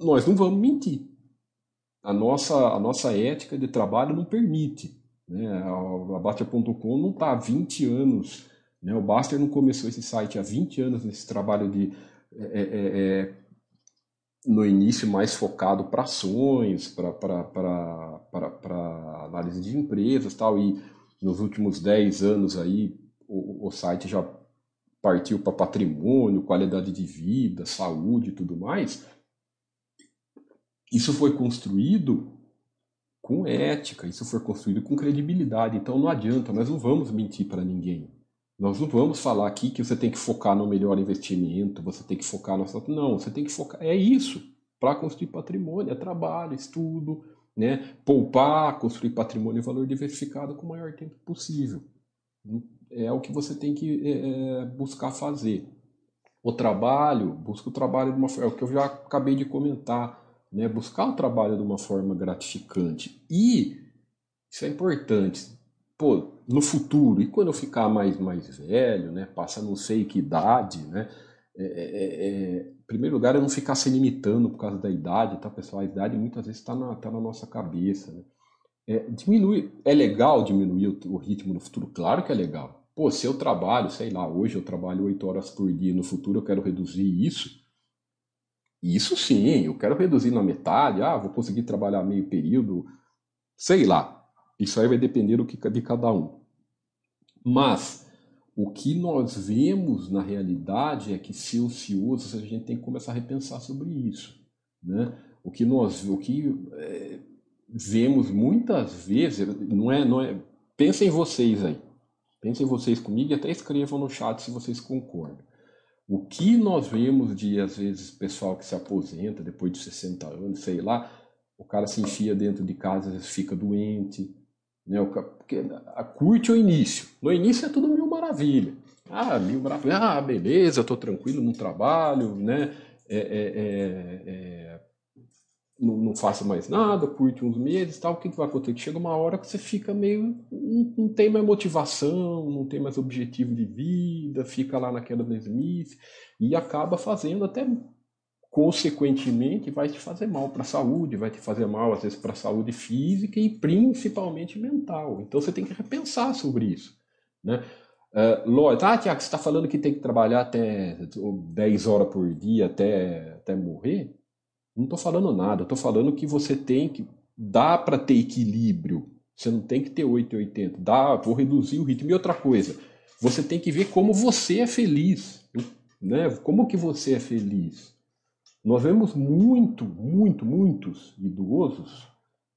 nós não vamos mentir. A nossa, a nossa ética de trabalho não permite. Né? A Batia.com não está há 20 anos Né? O Baster não começou esse site há 20 anos nesse trabalho de é, é, é no início mais focado para ações, para análise de empresas tal, e nos últimos 10 anos aí o, o site já partiu para patrimônio, qualidade de vida, saúde e tudo mais. Isso foi construído com ética, isso foi construído com credibilidade. Então não adianta, nós não vamos mentir para ninguém. Nós não vamos falar aqui que você tem que focar no melhor investimento, você tem que focar no. Não, você tem que focar. É isso. Para construir patrimônio, é trabalho, estudo, né? poupar, construir patrimônio e valor diversificado com o maior tempo possível. É o que você tem que é, é buscar fazer. O trabalho, busca o trabalho de uma forma. É o que eu já acabei de comentar né? buscar o trabalho de uma forma gratificante. E, isso é importante, pô, no futuro, e quando eu ficar mais, mais velho, né? passa não sei que idade, né? É, é, é, em primeiro lugar, é não ficar se limitando por causa da idade, tá, pessoal? A idade muitas vezes está na, tá na nossa cabeça, né? É, diminui, é legal diminuir o, o, ritmo no futuro? Claro que é legal. Pô, se eu trabalho, sei lá, hoje eu trabalho 8 horas por dia, no futuro eu quero reduzir isso, isso sim, eu quero reduzir na metade, ah, vou conseguir trabalhar meio período, sei lá. Isso aí vai depender do que de cada um. Mas o que nós vemos na realidade é que ser ocioso, a gente tem que começar a repensar sobre isso, né? O que nós, o que é, vemos muitas vezes, não é, não é. Pensem vocês aí, pensem vocês comigo e até escrevam no chat se vocês concordam. O que nós vemos de, às vezes, pessoal que se aposenta depois de 60 anos, sei lá, o cara se enfia dentro de casa, fica doente, né? O cara, porque, curte o início. No início é tudo mil maravilha. Ah, mil maravilha. Ah, beleza, tô tranquilo no trabalho, né? É, é, é, é não, não faça mais nada, curte uns meses tal, o que, que vai acontecer? Chega uma hora que você fica meio. Não, não, tem mais motivação, não tem mais objetivo de vida, fica lá naquela mesmice e acaba fazendo até consequentemente vai te fazer mal para a saúde, vai te fazer mal às vezes para a saúde física e principalmente mental. Então você tem que repensar sobre isso, né? Uh, Lloyd, ah, Tiago, você está falando que tem que trabalhar até 10 horas por dia até, até morrer? Não estou falando nada, estou falando que você tem que. Dá para ter equilíbrio. Você não tem que ter 880. Dá, vou reduzir o ritmo. E outra coisa, você tem que ver como você é feliz. Né? Como que você é feliz? Nós vemos muito, muito, muitos idosos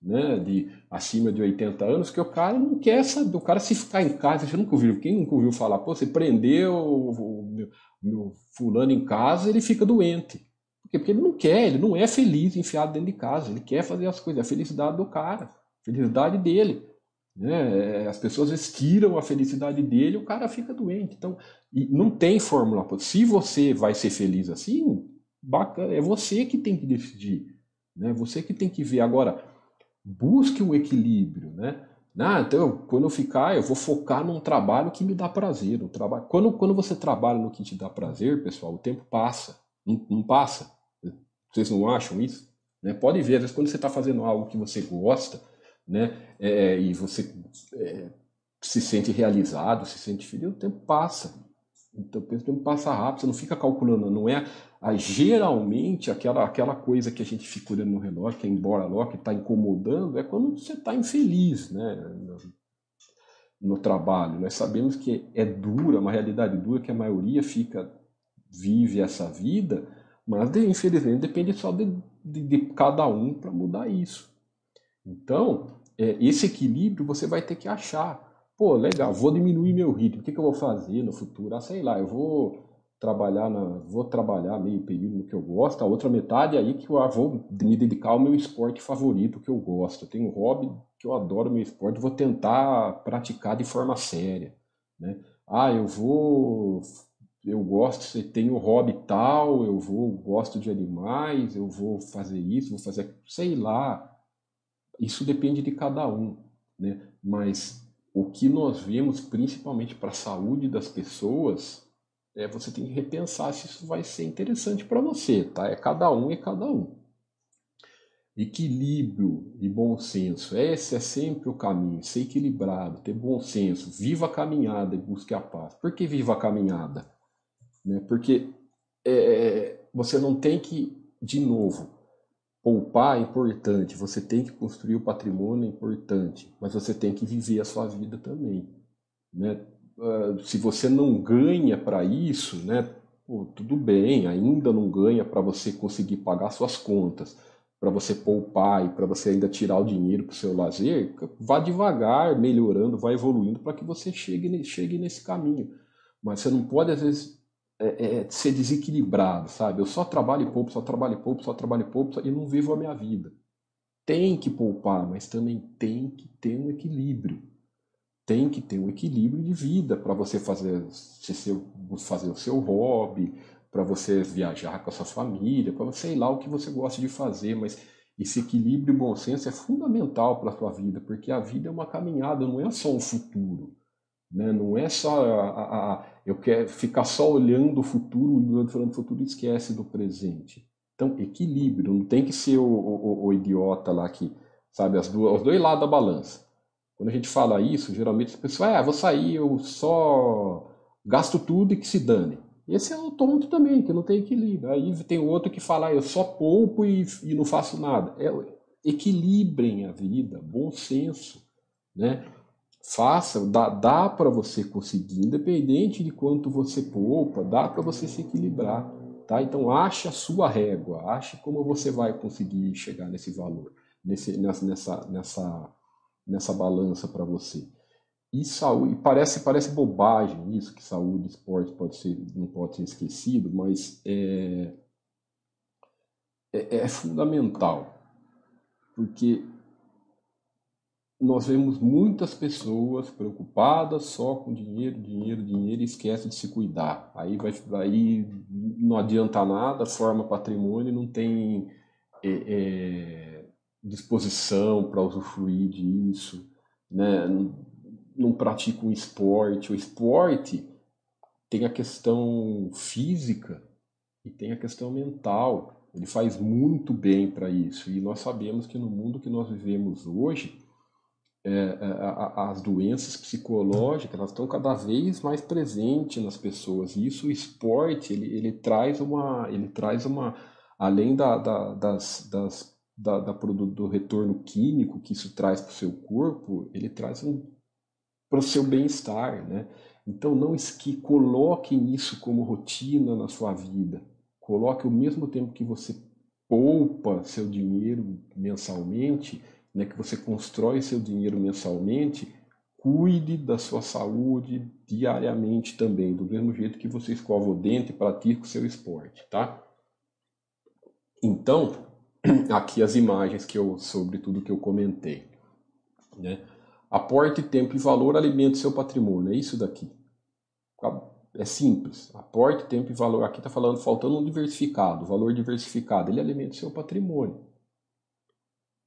né, de acima de 80 anos que o cara não quer saber, o cara se ficar em casa, você nunca ouviu, quem nunca ouviu falar, pô, você prendeu o, meu, meu fulano em casa, ele fica doente. Por quê? Porque ele não quer, ele não é feliz enfiado dentro de casa, ele quer fazer as coisas, é a felicidade do cara, a felicidade dele. Né? É, as pessoas vezes, tiram a felicidade dele o cara fica doente. Então, não tem fórmula. Se você vai ser feliz assim, bacana, é você que tem que decidir. Né? Você que tem que ver. Agora, busque o um equilíbrio. Né? Ah, então, quando eu ficar, eu vou focar num trabalho que me dá prazer. Um trabalho... quando, quando você trabalha no que te dá prazer, pessoal, o tempo passa. Não, não passa. Vocês não acham isso? Né? Pode ver, às vezes, quando você está fazendo algo que você gosta, né, é, e você é, se sente realizado, se sente feliz, o tempo passa. Então, o tempo passa rápido, você não fica calculando, não é a, geralmente aquela, aquela coisa que a gente fica olhando no relógio, que é embora logo, que está incomodando, é quando você está infeliz né, no, no, trabalho. Nós sabemos que é dura, uma realidade dura, que a maioria fica, vive essa vida mas, infelizmente, depende só de, de, de cada um para mudar isso. Então, é, esse equilíbrio você vai ter que achar. Pô, legal, vou diminuir meu ritmo. O que, que eu vou fazer no futuro? Ah, sei lá, eu vou trabalhar na, vou trabalhar meio período no que eu gosto, a outra metade aí que eu ah, vou me dedicar ao meu esporte favorito que eu gosto. Eu tenho um hobby que eu adoro meu esporte, vou tentar praticar de forma séria, né? Ah, eu vou eu gosto, você tem o hobby tal, eu vou, gosto de animais, eu vou fazer isso, vou fazer, sei lá. Isso depende de cada um, né? Mas o que nós vemos, principalmente para a saúde das pessoas, é você tem que repensar se isso vai ser interessante para você, tá? É cada um e cada um. equilíbrio e bom senso. Esse é sempre o caminho, ser equilibrado, ter bom senso. Viva a caminhada e busque a paz. Por que viva a caminhada? Né? Porque é, você não tem que, de novo, poupar é importante, você tem que construir o patrimônio é importante, mas você tem que viver a sua vida também. Né? Uh, se você não ganha para isso, né, pô, tudo bem, ainda não ganha para você conseguir pagar suas contas para você poupar e para você ainda tirar o dinheiro para o seu lazer, vá devagar, melhorando, vá evoluindo para que você chegue, chegue nesse caminho. Mas você não pode, às vezes, é, é, ser desequilibrado, sabe? Eu só trabalho poupo, só trabalho poupo, só trabalho poupo e não vivo a minha vida. Tem que poupar, mas também tem que ter um equilíbrio. Tem que ter um equilíbrio de vida para você fazer, fazer o seu hobby, para você viajar com a sua família, para sei lá o que você gosta de fazer, mas esse equilíbrio e bom senso é fundamental para a sua vida, porque a vida é uma caminhada, não é só um futuro. Né? Não é só a, a, a, eu quero ficar só olhando o futuro, falando futuro e esquece do presente. Então, equilíbrio, não tem que ser o, o, o idiota lá que, sabe, as duas, os dois lados da balança. Quando a gente fala isso, geralmente as pessoas, ah, vou sair, eu só gasto tudo e que se dane. Esse é o tonto também, que não tem equilíbrio. Aí tem outro que fala, ah, eu só poupo e, e não faço nada. É, equilibrem a vida, bom senso, né? Faça, dá, dá para você conseguir, independente de quanto você poupa, dá para você se equilibrar, tá? Então ache a sua régua, ache como você vai conseguir chegar nesse valor, nesse, nessa, nessa, nessa balança para você. E saúde, parece, parece bobagem isso, que saúde e esporte pode ser, não pode ser esquecido, mas é, é, é fundamental, porque nós vemos muitas pessoas preocupadas só com dinheiro, dinheiro, dinheiro e esquece de se cuidar. Aí, vai, aí não adianta nada, forma patrimônio, não tem é, é, disposição para usufruir disso, né? não pratica um esporte. O esporte tem a questão física e tem a questão mental. Ele faz muito bem para isso. E nós sabemos que no mundo que nós vivemos hoje, é, é as doenças psicológicas elas estão cada vez mais presentes nas pessoas. E isso, o esporte, ele, ele traz uma, ele traz uma, além da, da, das, das da, da, do retorno químico que isso traz para o seu corpo, ele traz um para o seu bem-estar, né? Então não esque, coloque isso como rotina na sua vida. Coloque ao mesmo tempo que você poupa seu dinheiro mensalmente, né, que você constrói seu dinheiro mensalmente, cuide da sua saúde diariamente também, do mesmo jeito que você escova o dente e pratica o seu esporte, tá? Então, aqui as imagens que eu sobre tudo que eu comentei, né? Aporte tempo e valor, alimente seu patrimônio. É isso daqui. É simples. Aporte tempo e valor. Aqui está falando, faltando um diversificado, valor diversificado. Ele alimenta seu patrimônio.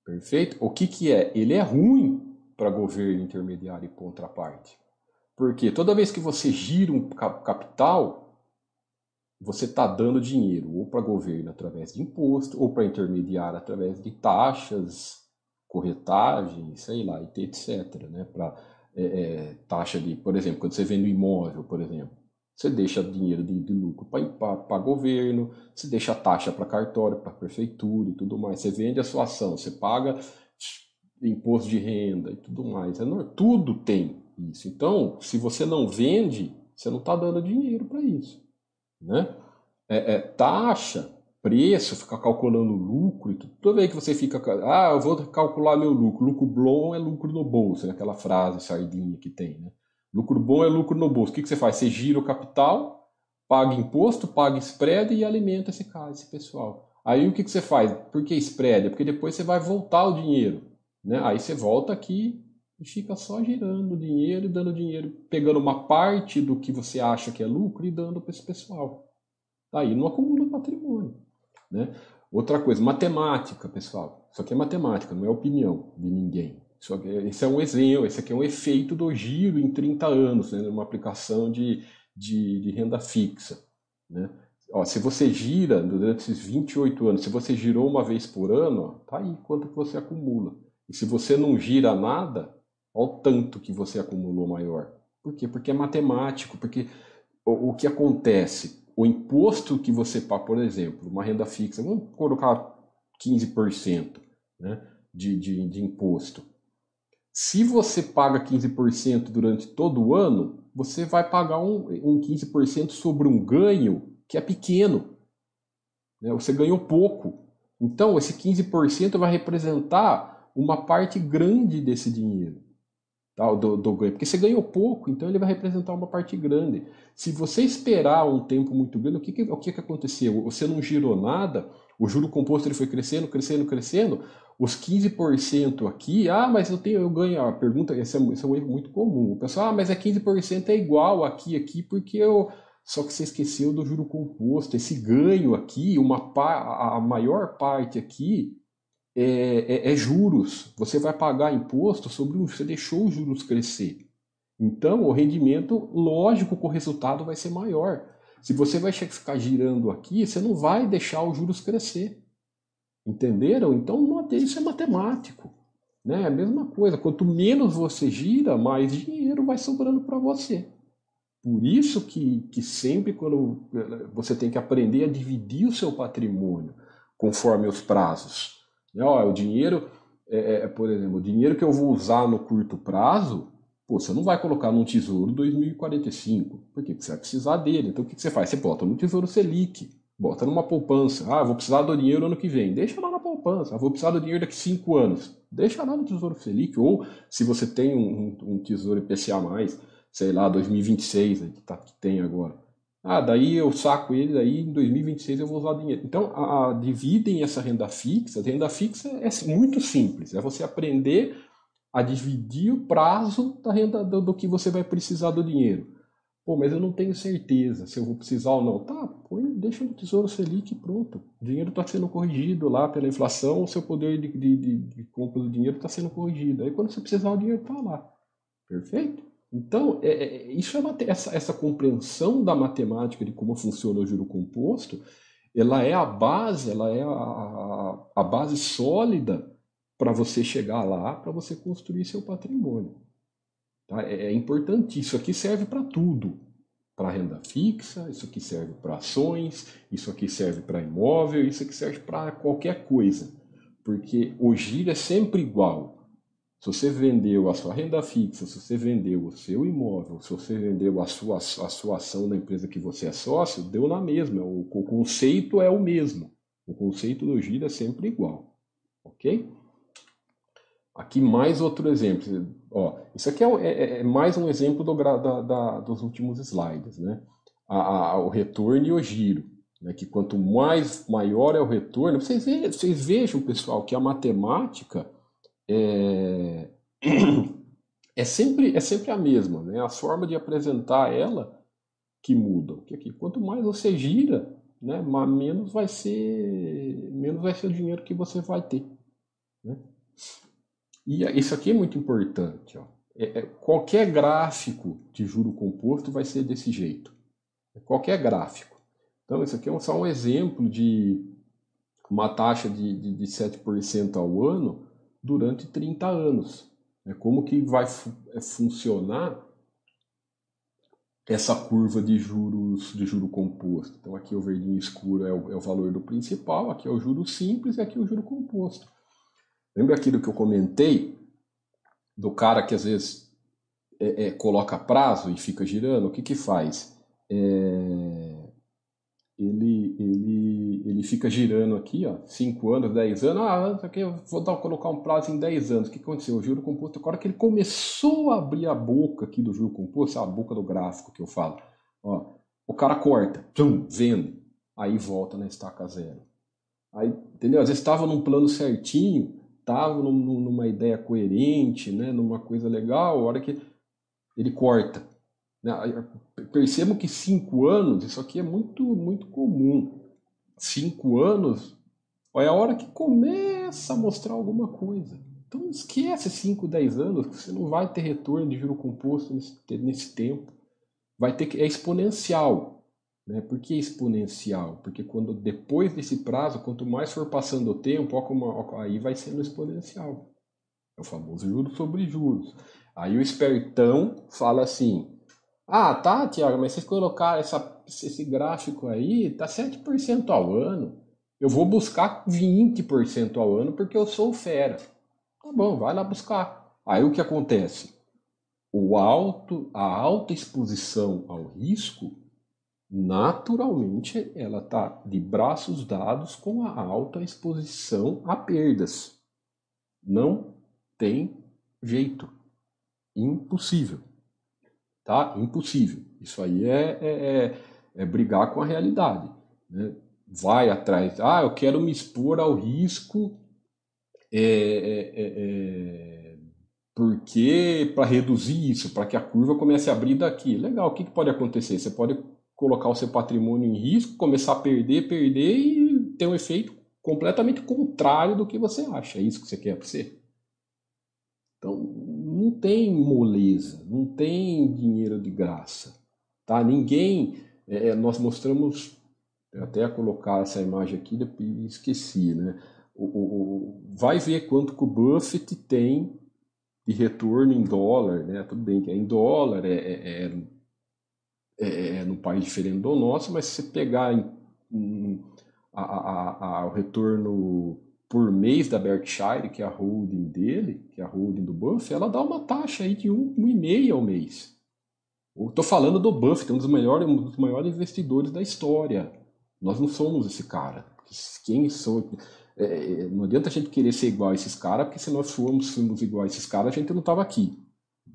Perfeito? O que, que é? Ele é ruim para governo intermediário e contraparte. Porque toda vez que você gira um capital, você está dando dinheiro ou para governo através de imposto, ou para intermediário através de taxas, corretagem, sei lá, etc. Né? Para é, é, taxa de, por exemplo, quando você vende um imóvel, por exemplo, você deixa dinheiro de, de lucro para governo, você deixa taxa para cartório, para prefeitura e tudo mais. Você vende a sua ação, você paga imposto de renda e tudo mais. É, tudo tem isso. Então, se você não vende, você não está dando dinheiro para isso. Né? É, é, taxa preço, ficar calculando lucro, e tudo. toda vez que você fica, ah, eu vou calcular meu lucro, lucro bom é lucro no bolso, né? aquela frase sardinha que tem, né? Lucro bom é lucro no bolso. O que, que você faz? Você gira o capital, paga imposto, paga spread e alimenta esse cara, esse pessoal. Aí o que, que você faz? Por que spread? É porque depois você vai voltar o dinheiro. Né? Aí você volta aqui e fica só girando dinheiro e dando dinheiro, pegando uma parte do que você acha que é lucro e dando para esse pessoal. Aí não acumula patrimônio. Né? Outra coisa, matemática, pessoal. Isso aqui é matemática, não é opinião de ninguém. Isso aqui, esse é um exemplo, esse aqui é um efeito do giro em 30 anos, né? uma aplicação de, de, de renda fixa. Né? ó, se você gira durante esses 28 anos, se você girou uma vez por ano, ó, tá aí quanto que você acumula. E se você não gira nada, olha o tanto que você acumulou maior. Por quê? Porque é matemático, porque o, o que acontece? O imposto que você paga, por exemplo, uma renda fixa, vamos colocar 15% né, de, de, de imposto. Se você paga 15% durante todo o ano, você vai pagar um, um 15% sobre um ganho que é pequeno. Né? Você ganhou pouco. Então, esse 15% vai representar uma parte grande desse dinheiro tá? do, do ganho. Porque você ganhou pouco, então ele vai representar uma parte grande. Se você esperar um tempo muito grande, o que, que, o que, que aconteceu? Você não girou nada, o juro composto ele foi crescendo, crescendo, crescendo. Os 15% aqui, ah, mas eu tenho, eu ganho. A pergunta, esse é, esse é um erro muito comum. O pessoal, ah, mas é 15% é igual aqui, aqui, porque eu. Só que você esqueceu do juro composto. Esse ganho aqui, uma a maior parte aqui é, é, é, juros. Você vai pagar imposto sobre o. Você deixou os juros crescer. Então, o rendimento, lógico que o resultado vai ser maior. Se você vai ficar girando aqui, você não vai deixar os juros crescer. Entenderam? Então isso é matemático. Né? É a mesma coisa. Quanto menos você gira, mais dinheiro vai sobrando para você. Por isso que, que sempre quando você tem que aprender a dividir o seu patrimônio conforme os prazos. Né? Ó, o dinheiro, é, é, por exemplo, o dinheiro que eu vou usar no curto prazo, pô, você não vai colocar num tesouro 2045, porque você vai precisar dele. Então o que, você faz? Você bota no tesouro Selic. Bota numa poupança. Ah, vou precisar do dinheiro ano que vem. Deixa lá na poupança. Ah, vou precisar do dinheiro daqui cinco anos. Deixa lá no Tesouro Selic. Ou se você tem um, um, um Tesouro IPCA+, sei lá, 2026, que, tá, que tem agora. Ah, daí eu saco ele, daí em 2026 eu vou usar dinheiro. Então, a, a, dividem essa renda fixa. A renda fixa é muito simples. É você aprender a dividir o prazo da renda do, do que você vai precisar do dinheiro. Pô, mas eu não tenho certeza se eu vou precisar ou não. Tá, põe, deixa no Tesouro Selic pronto. O dinheiro está sendo corrigido lá pela inflação, o seu poder de, de, de, de compra do dinheiro está sendo corrigido. Aí quando você precisar, o dinheiro está lá. Perfeito? Então, é, é, isso é essa, essa compreensão da matemática de como funciona o juro composto, ela é a base, ela é a, a base sólida para você chegar lá, para você construir seu patrimônio. Tá? É, é importante. Isso aqui serve para tudo. Para renda fixa, isso aqui serve para ações, isso aqui serve para imóvel, isso aqui serve para qualquer coisa. Porque o giro é sempre igual. Se você vendeu a sua renda fixa, se você vendeu o seu imóvel, se você vendeu a sua, a sua ação na empresa que você é sócio, deu na mesma. O, o conceito é o mesmo. O conceito do giro é sempre igual. Ok? Aqui mais outro exemplo. Ó, isso aqui é, é, é mais um exemplo do, da, da, dos últimos slides, né? A, a, o retorno e o giro. Né? Que quanto mais maior é o retorno, vocês, vejam, vocês vejam, pessoal, que a matemática é, é, sempre, é sempre a mesma, né? A forma de apresentar ela que muda. Que aqui, quanto mais você gira, né, menos vai ser menos vai ser o dinheiro que você vai ter. Né? E isso aqui é muito importante. Ó. É, é, qualquer gráfico de juro composto vai ser desse jeito. Qualquer gráfico. Então, isso aqui é só um exemplo de uma taxa de, de, de 7% ao ano durante 30 anos. É como que vai é, funcionar essa curva de juros de juro composto. Então aqui o verdinho escuro é o, é o valor do principal, aqui é o juro simples e aqui é o juro composto. Lembra aquilo que eu comentei do cara que às vezes é, é, coloca prazo e fica girando? O que que faz? É, ele, ele, ele fica girando aqui, ó, 5 anos, 10 anos. Ah, aqui eu vou dar, colocar um prazo em 10 anos. O que aconteceu? O juro composto, agora que ele começou a abrir a boca aqui do juro composto, a boca do gráfico que eu falo, ó, o cara corta, tum, vende, aí volta na estaca zero. Aí, entendeu? Às vezes estava num plano certinho, estava numa ideia coerente, né, numa coisa legal, a hora que ele corta. Né? Percebam que cinco anos, isso aqui é muito, muito comum. Cinco anos é a hora que começa a mostrar alguma coisa. Então esquece 5, 10 anos, que você não vai ter retorno de juro composto nesse, nesse tempo. Vai ter que é exponencial. Né? Por que exponencial? Porque quando depois desse prazo, quanto mais for passando o tempo, aí vai sendo exponencial. É o famoso juros sobre juros. Aí o espertão fala assim: Ah, tá, Tiago, mas vocês colocaram essa, esse gráfico aí, tá 7% ao ano. Eu vou buscar 20% ao ano porque eu sou fera. Tá bom, vai lá buscar. Aí o que acontece? O alto, a alta exposição ao risco, naturalmente, ela está de braços dados com a alta exposição a perdas. Não tem jeito. Impossível. Tá? Impossível. Isso aí é, é, é, é brigar com a realidade. Né? vai atrás, ah, eu quero me expor ao risco, é, é, é, é porque para reduzir isso, para que a curva comece a abrir daqui. Legal, o que, que pode acontecer? Você pode colocar o seu patrimônio em risco, começar a perder, perder e ter um efeito completamente contrário do que você acha. É isso que você quer para você? Então, não tem moleza, não tem dinheiro de graça. Tá? Ninguém. É, nós mostramos eu até colocar essa imagem aqui e esqueci, né? O, o, vai ver quanto que o Buffett tem de retorno em dólar, né? Tudo bem que é em dólar, é, é, é, é, é num país diferente do nosso, mas se você pegar em, em, a, a, a, o retorno por mês da Berkshire, que é a holding dele, que é a holding do Buffett, ela dá uma taxa aí de 1,5 ao mês. Estou falando do Buffett, um dos, maiores, um dos maiores investidores da história. Nós não somos esse cara. Quem sou. É, não adianta a gente querer ser igual a esses caras, porque se nós formos, formos igual a esses caras, a gente não estava aqui.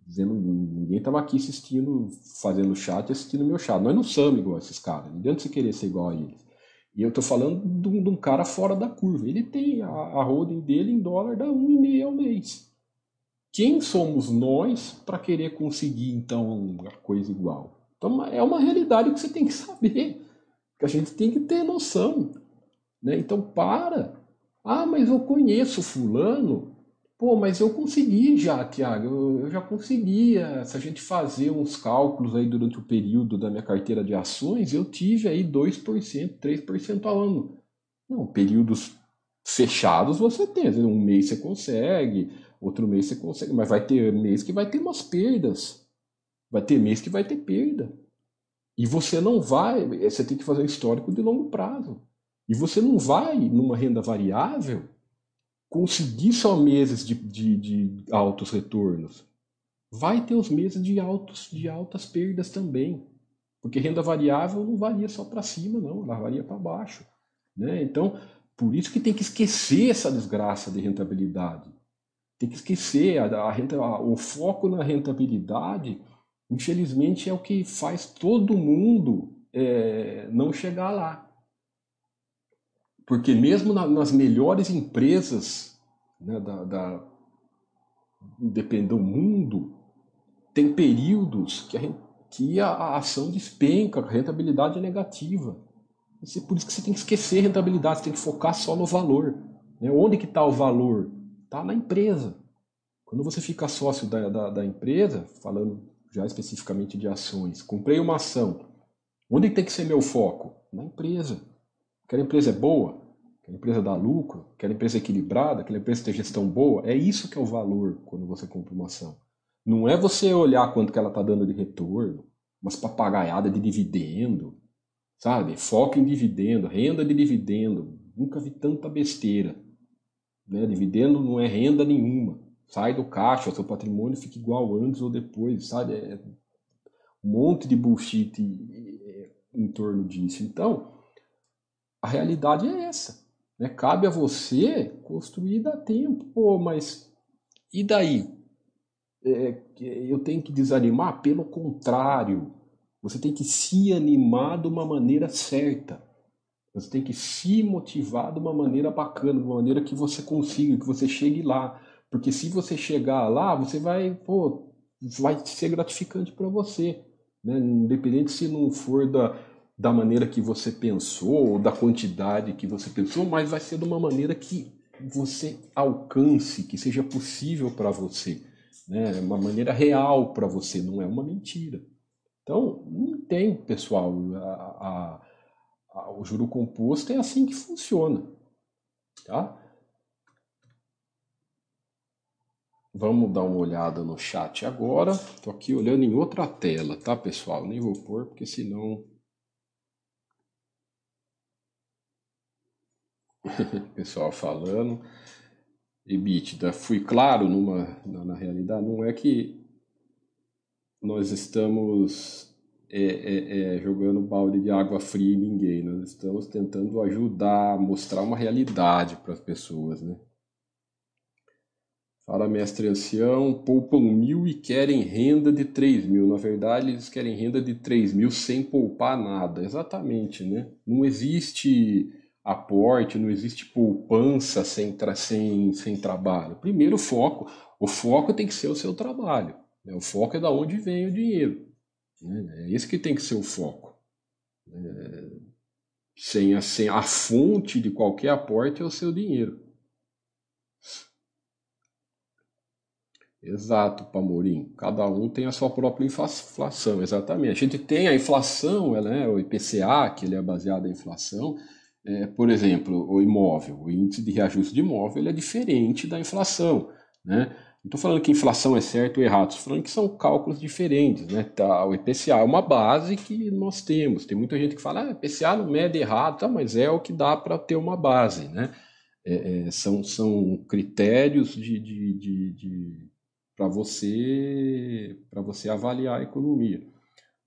Dizendo, ninguém estava aqui assistindo, fazendo chat, assistindo meu chat. Nós não somos igual a esses caras. Não adianta você querer ser igual a eles. E eu estou falando de um, de um, cara fora da curva. Ele tem a, a holding dele em dólar e meio ao mês. Quem somos nós para querer conseguir então a coisa igual? Então é uma realidade que você tem que saber que a gente tem que ter noção. Né? Então, para. Ah, mas eu conheço fulano. Pô, mas eu consegui já, Tiago. Eu, eu já conseguia. Se a gente fazer uns cálculos aí durante o período da minha carteira de ações, eu tive aí 2%, 3% ao ano. Não, períodos fechados você tem. Um mês você consegue, outro mês você consegue, mas vai ter mês que vai ter umas perdas. Vai ter mês que vai ter perda. E você não vai, você tem que fazer um histórico de longo prazo. E você não vai, numa renda variável, conseguir só meses de, de, de altos retornos. Vai ter os meses de, altos, de altas perdas também. Porque renda variável não varia só para cima, não, ela varia para baixo. Né? Então, por isso que tem que esquecer essa desgraça de rentabilidade. Tem que esquecer a, a renta, a, o foco na rentabilidade infelizmente, é o que faz todo mundo é, não chegar lá. Porque mesmo na, nas melhores empresas né, da, da, do mundo, tem períodos que a, que a, a ação despenca, a rentabilidade é negativa. É por isso que você tem que esquecer rentabilidade, você tem que focar só no valor. Né? Onde que está o valor? Está na empresa. Quando você fica sócio da, da, da empresa, falando já especificamente de ações. Comprei uma ação. Onde tem que ser meu foco? Na empresa. Aquela empresa é boa? Aquela empresa dá lucro? Aquela empresa é equilibrada? Aquela empresa tem gestão boa? É isso que é o valor quando você compra uma ação. Não é você olhar quanto que ela está dando de retorno, umas papagaiadas de dividendo, sabe? Foco em dividendo, renda de dividendo. Nunca vi tanta besteira. Né? Dividendo não é renda nenhuma sai do caixa, seu patrimônio fica igual antes ou depois, sabe? É um monte de bullshit em torno disso. Então, a realidade é essa. Né? Cabe a você construir da tempo. Pô, mas e daí? É, eu tenho que desanimar? Pelo contrário, você tem que se animar de uma maneira certa. Você tem que se motivar de uma maneira bacana, de uma maneira que você consiga, que você chegue lá. Porque se você chegar lá, você vai, pô, vai ser gratificante para você. Né? Independente se não for da, da maneira que você pensou, ou da quantidade que você pensou, mas vai ser de uma maneira que você alcance, que seja possível para você. Né? Uma maneira real para você, não é uma mentira. Então, não tem, pessoal, a, a, a, o juro composto é assim que funciona. Tá? Vamos dar uma olhada no chat agora. Estou aqui olhando em outra tela, tá, pessoal? Nem vou pôr, porque senão. pessoal falando. EBITDA, fui claro numa, na, realidade, não é que nós estamos é, é, é, jogando balde de água fria em ninguém, nós estamos tentando ajudar, mostrar uma realidade para as pessoas, né? Fala, mestre ancião, poupam mil e querem renda de três mil. Na verdade, eles querem renda de três mil sem poupar nada. Exatamente, né? Não existe aporte, não existe poupança sem, sem, sem trabalho. Primeiro, foco. O foco tem que ser o seu trabalho. Né? O foco é da onde vem o dinheiro. Né? É esse que tem que ser o foco. É... Sem, a, sem a fonte de qualquer aporte é o seu dinheiro. Exato, Pamorim. Cada um tem a sua própria inflação, exatamente. A gente tem a inflação, ela é o IPCA, que ele é baseado em inflação, é, por exemplo, o imóvel, o índice de reajuste de imóvel ele é diferente da inflação. Né? Não estou falando que inflação é certo ou errado, estou falando que são cálculos diferentes. Né? Tá, o IPCA é uma base que nós temos. Tem muita gente que fala, ah, IPCA não mede errado, tá, mas é o que dá para ter uma base. Né? É, é, são, são critérios de, de, de, de para você, você avaliar a economia.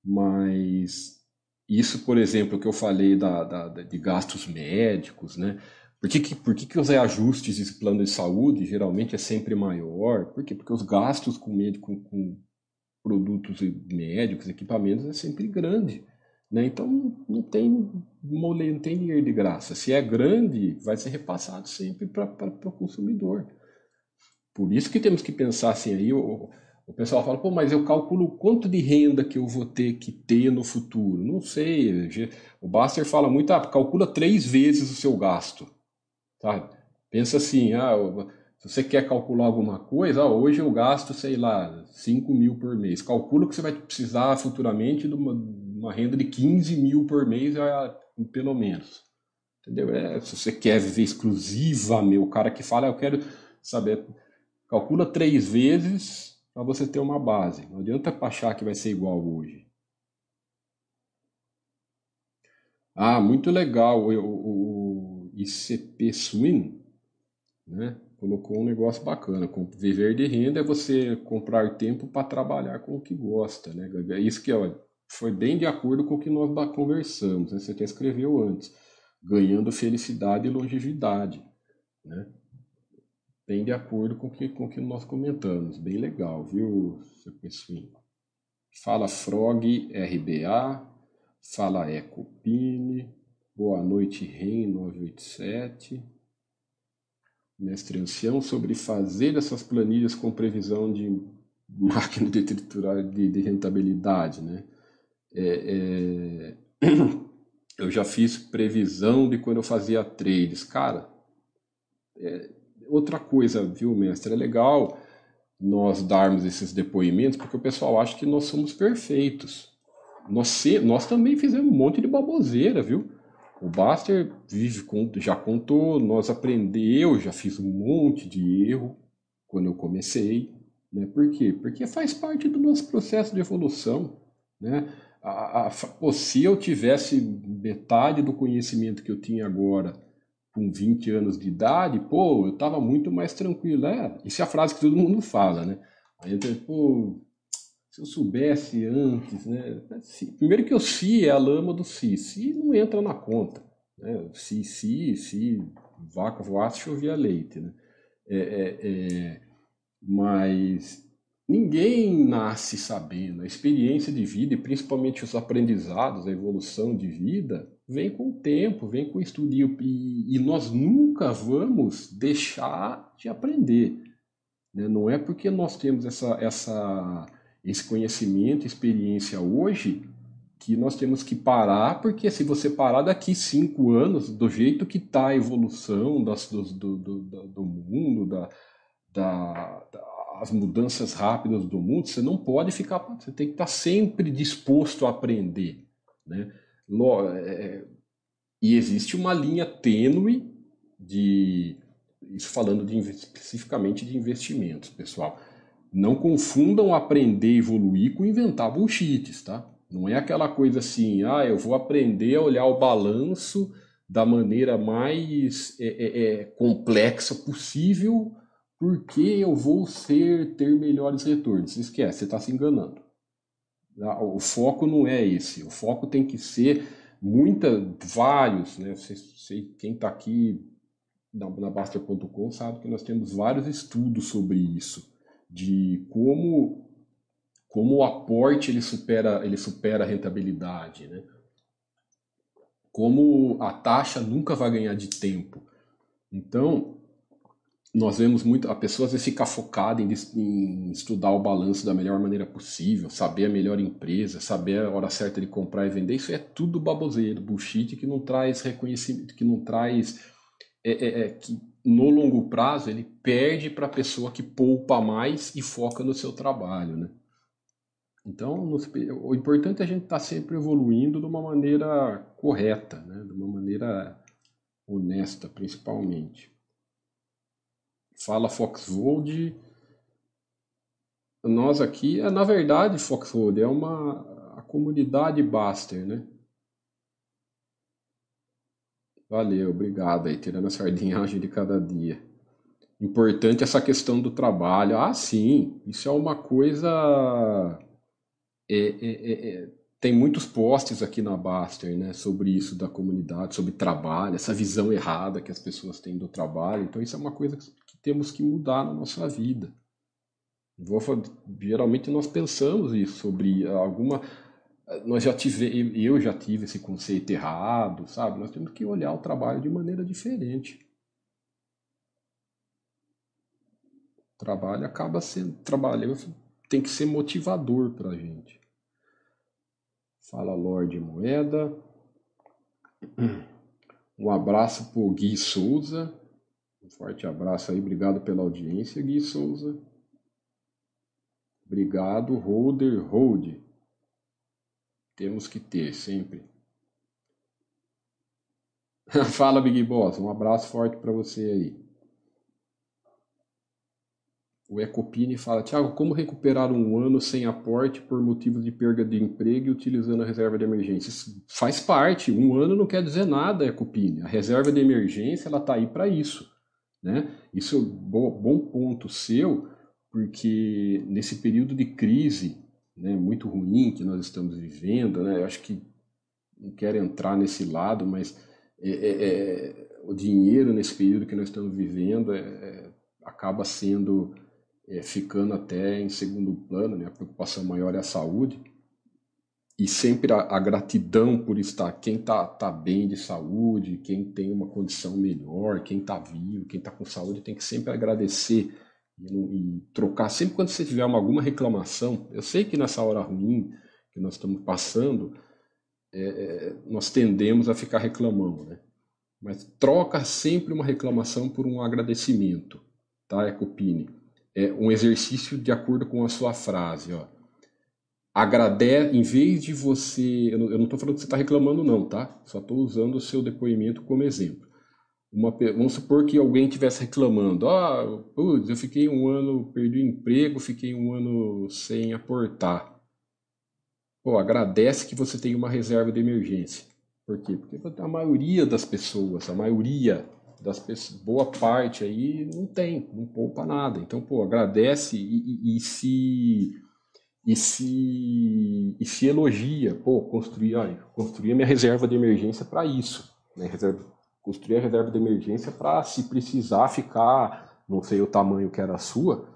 Mas isso, por exemplo, que eu falei da, da, de gastos médicos, né? Por que, que, por que, que os reajustes de plano de saúde geralmente é sempre maior? Por quê? Porque os gastos com, médico, com produtos médicos, equipamentos, é sempre grande. Né? Então não tem, não tem dinheiro de graça. Se é grande, vai ser repassado sempre para o consumidor. Por isso que temos que pensar assim aí. O pessoal fala, pô, mas eu calculo quanto de renda que eu vou ter que ter no futuro. Não sei. O Baster fala muito, ah, calcula três vezes o seu gasto. Sabe? Pensa assim, ah, se você quer calcular alguma coisa, ah, hoje eu gasto, sei lá, 5 mil por mês. Calcula que você vai precisar futuramente de uma, uma renda de 15 mil por mês, ah, pelo menos. Entendeu? É, se você quer viver exclusivamente, o cara que fala, ah, eu quero saber, calcula três vezes para você ter uma base. Não adianta achar que vai ser igual hoje. Ah, muito legal. O, o ICP Swin né, colocou um negócio bacana. Viver de renda é você comprar tempo para trabalhar com o que gosta. Né? É isso que olha, foi bem de acordo com o que nós conversamos. Né? Você até escreveu antes. Ganhando felicidade e longevidade. Né? Bem de acordo com que, o com que nós comentamos. Bem legal, viu, seu Pessoinho? Fala Frog RBA, fala Ecopine, boa noite REM 987. Mestre Ancião, sobre fazer essas planilhas com previsão de máquina de triturar de, de rentabilidade, né? É, é... eu já fiz previsão de quando eu fazia trades. Cara, é, outra coisa, viu, mestre? É legal nós darmos esses depoimentos porque o pessoal acha que nós somos perfeitos. Nós, nós também fizemos um monte de baboseira, viu? O Baster vive, já contou, nós aprendeu, já fiz um monte de erro quando eu comecei. Né? Por quê? Porque faz parte do nosso processo de evolução. Né? A, a, pô, se eu tivesse metade do conhecimento que eu tinha agora com 20 anos de idade, pô, eu tava muito mais tranquilo. É, isso é a frase que todo mundo fala, né? Aí eu pô, se eu soubesse antes, né? Primeiro que o si é a lama do si. Si não entra na conta. Né? Si, si, si, vaca voasse, chovia leite, né? É, é, é, mas ninguém nasce sabendo. A experiência de vida, e principalmente os aprendizados, a evolução de vida, vem com o tempo, vem com o estudo. E, e nós nunca vamos deixar de aprender. Né? Não é porque nós temos essa, essa, esse conhecimento, experiência hoje, que nós temos que parar, porque se você parar daqui cinco anos, do jeito que está a evolução das, do, do, do, do mundo, da, da, da as mudanças rápidas do mundo, você não pode ficar, você tem que estar sempre disposto a aprender, né? É, e existe uma linha tênue de isso falando de, especificamente de investimentos, pessoal. Não confundam aprender e evoluir com inventar bullshits, tá? Não é aquela coisa assim, ah, eu vou aprender a olhar o balanço da maneira mais é, é, é, complexa possível, porque eu vou ser ter melhores retornos. Esquece, você está se enganando. Tá? O foco não é esse. O foco tem que ser muita, vários, né? Sei quem está aqui na, na Baster.com sabe que nós temos vários estudos sobre isso, de como como o aporte ele supera ele supera a rentabilidade, né? Como a taxa nunca vai ganhar de tempo. Então, nós vemos muito a pessoa às vezes ficar focada em, em, estudar o balanço da melhor maneira possível, saber a melhor empresa, saber a hora certa de comprar e vender. Isso é tudo baboseiro, bullshit que não traz reconhecimento, que não traz é, é, é que no longo prazo ele perde para a pessoa que poupa mais e foca no seu trabalho, né? Então, o importante é a gente estar tá sempre evoluindo de uma maneira correta, né? de uma maneira honesta, principalmente. Fala Foxwood. Nós aqui, é, na verdade, Foxwood é uma a comunidade Baster, né? Valeu, obrigado aí, tirando a sardinhagem de cada dia. Importante essa questão do trabalho. Ah, sim, isso é uma coisa é, é, é, é, tem muitos posts aqui na Baster, né, sobre isso da comunidade, sobre trabalho, essa visão errada que as pessoas têm do trabalho. Então isso é uma coisa que, temos que mudar na nossa vida. Vou, geralmente nós pensamos isso sobre alguma nós já tive, eu já tive esse conceito errado, sabe? Nós temos que olhar o trabalho de maneira diferente. O trabalho acaba sendo trabalho tem que ser motivador para a gente. Fala Lorde Moeda. Um abraço para o Gui Souza. Um forte abraço aí, obrigado pela audiência, Gui Souza. Obrigado, Holder Hold. Temos que ter sempre. Fala, Big Boss. Um abraço forte para você aí. O Ecopini fala, Tiago, como recuperar um ano sem aporte por motivo de perda de emprego e utilizando a reserva de emergência? Isso faz parte, um ano não quer dizer nada, Ecopini. A reserva de emergência ela está aí para isso. Né? Isso é um bom ponto seu, porque nesse período de crise né, muito ruim que nós estamos vivendo, né, eu acho que não quero entrar nesse lado, mas é, é, é, o dinheiro nesse período que nós estamos vivendo é, é, acaba sendo é, ficando até em segundo plano, né? a preocupação maior é a saúde, e sempre a, a gratidão por estar, quem está tá bem de saúde, quem tem uma condição melhor, quem está vivo, quem está com saúde, tem que sempre agradecer e, e, trocar. Sempre quando você tiver uma, alguma reclamação, eu sei que nessa hora ruim que nós estamos passando, é, é, nós tendemos a ficar reclamando, né? Mas troca sempre uma reclamação por um agradecimento, tá, Ecopini? É, um exercício de acordo com a sua frase. Ó. Agradece, em vez de você. Eu não estou falando que você está reclamando, não, tá? Só estou usando o seu depoimento como exemplo. Uma, vamos supor que alguém estivesse reclamando: ah, putz, eu fiquei um ano, perdi o emprego, fiquei um ano sem aportar. Pô, agradece que você tem uma reserva de emergência. Por quê? Porque a maioria das pessoas, a maioria das pessoas, boa parte aí não tem, não poupa nada. Então, pô, agradece e, e, e se e se e se elogia, pô, construir, olha, a minha reserva de emergência para isso, né? Reserva, construir a reserva de emergência para se precisar ficar, não sei o tamanho que era a sua,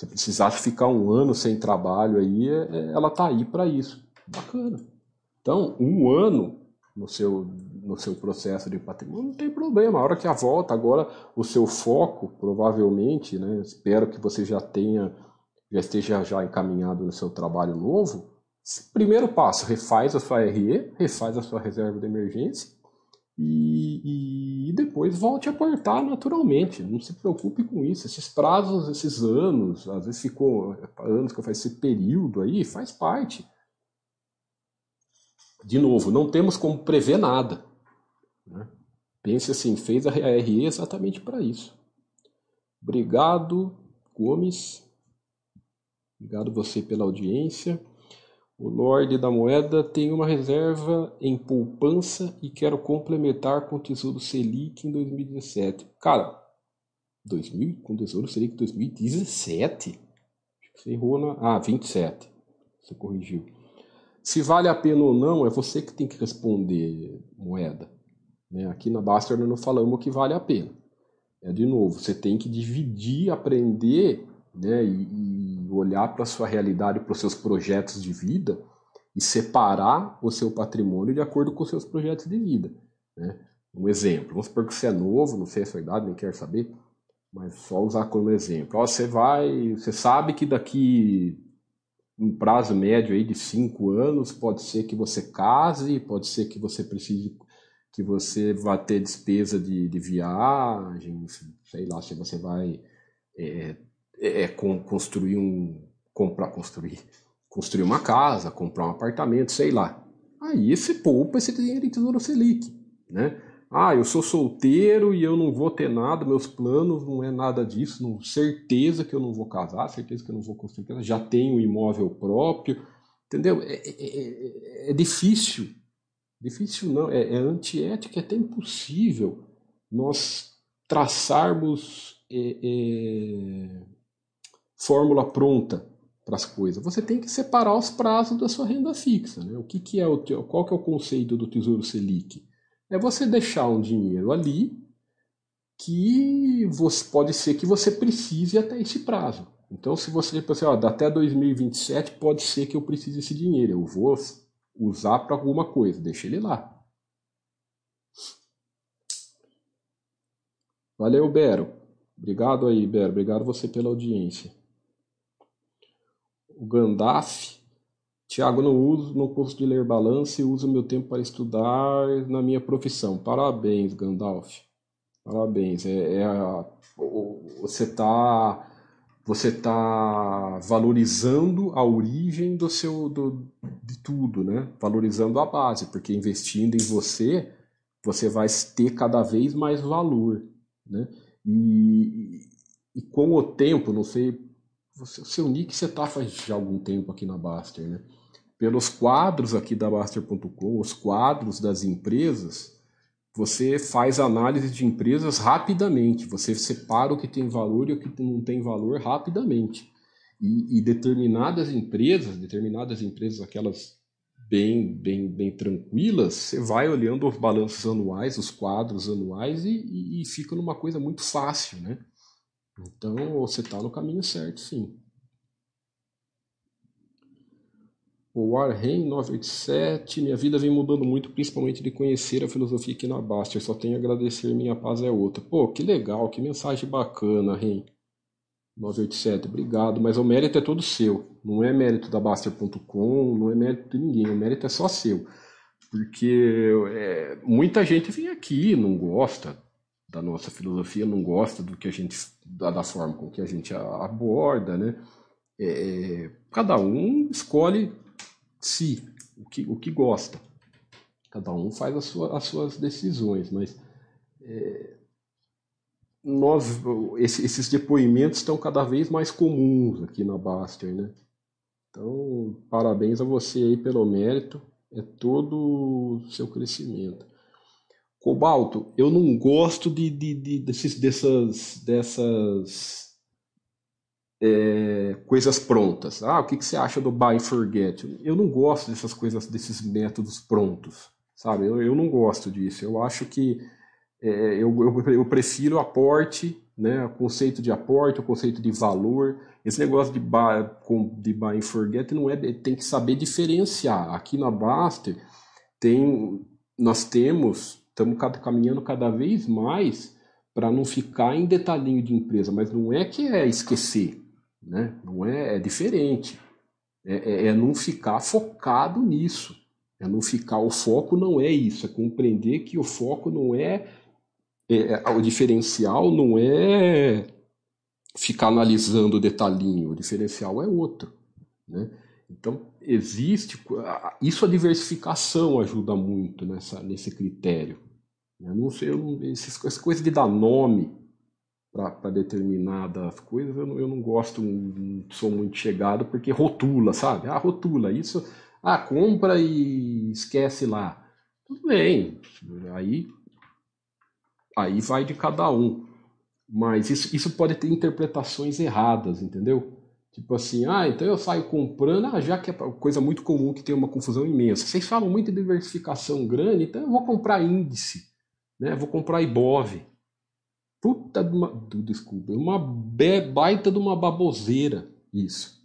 se precisar ficar um ano sem trabalho aí, é, é ela tá aí para isso. Bacana. Então, um ano no seu no seu processo de patrimônio, não tem problema. A hora que a volta, agora o seu foco, provavelmente, né, espero que você já tenha, já esteja já encaminhado no seu trabalho novo. Primeiro passo, refaz a sua RE, refaz a sua reserva de emergência e, e, depois volte a aportar naturalmente. Não se preocupe com isso. Esses prazos, esses anos, às vezes ficou anos que eu faço esse período aí, faz parte. De novo, não temos como prever nada. Né? Pense assim, fez a RE exatamente para isso. Obrigado, Gomes. Obrigado você pela audiência. O Lorde da Moeda tem uma reserva em poupança e quero complementar com o Tesouro Selic em 2017. Cara, 2000, com o Tesouro Selic 2017? Acho que você errou na. Ah, 27. Você corrigiu. Se vale a pena ou não, é você que tem que responder, Moeda. Né? Aqui na Baster não falamos que vale a pena. É de novo, você tem que dividir, aprender né, e, e olhar para a sua realidade, para os seus projetos de vida e separar o seu patrimônio de acordo com os seus projetos de vida. Né? Um exemplo, vamos supor que você é novo, não sei a sua idade, nem quero saber, mas só usar como exemplo. Ó, você vai, você sabe que daqui um prazo médio aí de cinco anos pode ser que você case, pode ser que você precise que você vá ter despesa de, de viagem, sei lá, se você vai é, é, é construir um. comprar, construir, construir uma casa, comprar um apartamento, sei lá. Aí você poupa esse dinheiro em Tesouro Selic, né? Ah, eu sou solteiro e eu não vou ter nada, meus planos não é nada disso, não, certeza que eu não vou casar, certeza que eu não vou construir já tenho um imóvel próprio, entendeu? É, é, é, é difícil, difícil não, é, é antiético, é até impossível nós traçarmos é, é fórmula pronta para as coisas. Você tem que separar os prazos da sua renda fixa. Né? O que, que é o qual que é o conceito do Tesouro Selic? É você deixar um dinheiro ali que você, pode ser que você precise até esse prazo. Então, se você tipo assim, ó, até 2027 pode ser que eu precise desse dinheiro, eu vou usar para alguma coisa, deixa ele lá. Valeu, Bero. Obrigado aí, Bero. Obrigado você pela audiência o Gandalf. Tiago, não uso, não gosto de ler balance, uso meu tempo para estudar na minha profissão. Parabéns, Gandalf. Parabéns. É, é a, você está você tá valorizando a origem do seu do, de tudo, né? Valorizando a base, porque investindo em você, você vai ter cada vez mais valor, né? E, e com o tempo, não sei você, seu nick você está faz já algum tempo aqui na Baster, né? Pelos quadros aqui da Baster.com, os quadros das empresas, você faz análise de empresas rapidamente. Você separa o que tem valor e o que não tem valor rapidamente. E, e determinadas empresas, determinadas empresas, aquelas bem, bem, bem tranquilas, você vai olhando os balanços anuais, os quadros anuais e, e, e fica numa coisa muito fácil, né? Então você está no caminho certo, sim. O Warren 987, minha vida vem mudando muito, principalmente de conhecer a filosofia aqui na Baster. Só tenho a agradecer, minha paz é outra. Pô, que legal, que mensagem bacana, Ren. 987, obrigado. Mas o mérito é todo seu. Não é mérito da Baster.com, não é mérito de ninguém. O mérito é só seu. Porque é, muita gente vem aqui, não gosta, da nossa filosofia, não gosta do que a gente da, da forma com que a gente aborda, né? É, é, cada um escolhe si o que, o que gosta. Cada um faz as, sua, as suas decisões, mas é, nós, esse, esses depoimentos estão cada vez mais comuns aqui na Baster, né? Então, parabéns a você aí pelo mérito, é todo o seu crescimento. Cobalto, eu não gosto de, de, de desses, dessas, dessas é, coisas prontas. Ah, o que, que você acha do buy and forget? Eu não gosto dessas coisas, desses métodos prontos, sabe? Eu, eu não gosto disso. Eu acho que é, eu, eu, eu, prefiro aporte, né? O conceito de aporte, o conceito de valor. Esse negócio de buy, de buy and forget não é, tem que saber diferenciar. Aqui na Baster tem, nós temos estamos caminhando cada vez mais para não ficar em detalhinho de empresa, mas não é que é esquecer, né? Não é, é diferente. É, é, é não ficar focado nisso. É não ficar. O foco não é isso, é compreender que o foco não é. é, é o diferencial não é ficar analisando o detalhinho, o diferencial é outro. Né? Então, existe. Isso a diversificação ajuda muito nessa, nesse critério. Eu não sei, eu não, essa coisa de dar nome para determinadas coisas, eu não, eu não gosto, não sou muito chegado, porque rotula, sabe? Ah, rotula, isso. Ah, compra e esquece lá. Tudo bem, aí, aí vai de cada um. Mas isso, isso pode ter interpretações erradas, entendeu? Tipo assim, ah, então eu saio comprando, ah, já que é coisa muito comum que tem uma confusão imensa. Vocês falam muito de diversificação grande, então eu vou comprar índice, né? Vou comprar IBOV. Puta de uma, desculpa, uma baita de uma baboseira isso.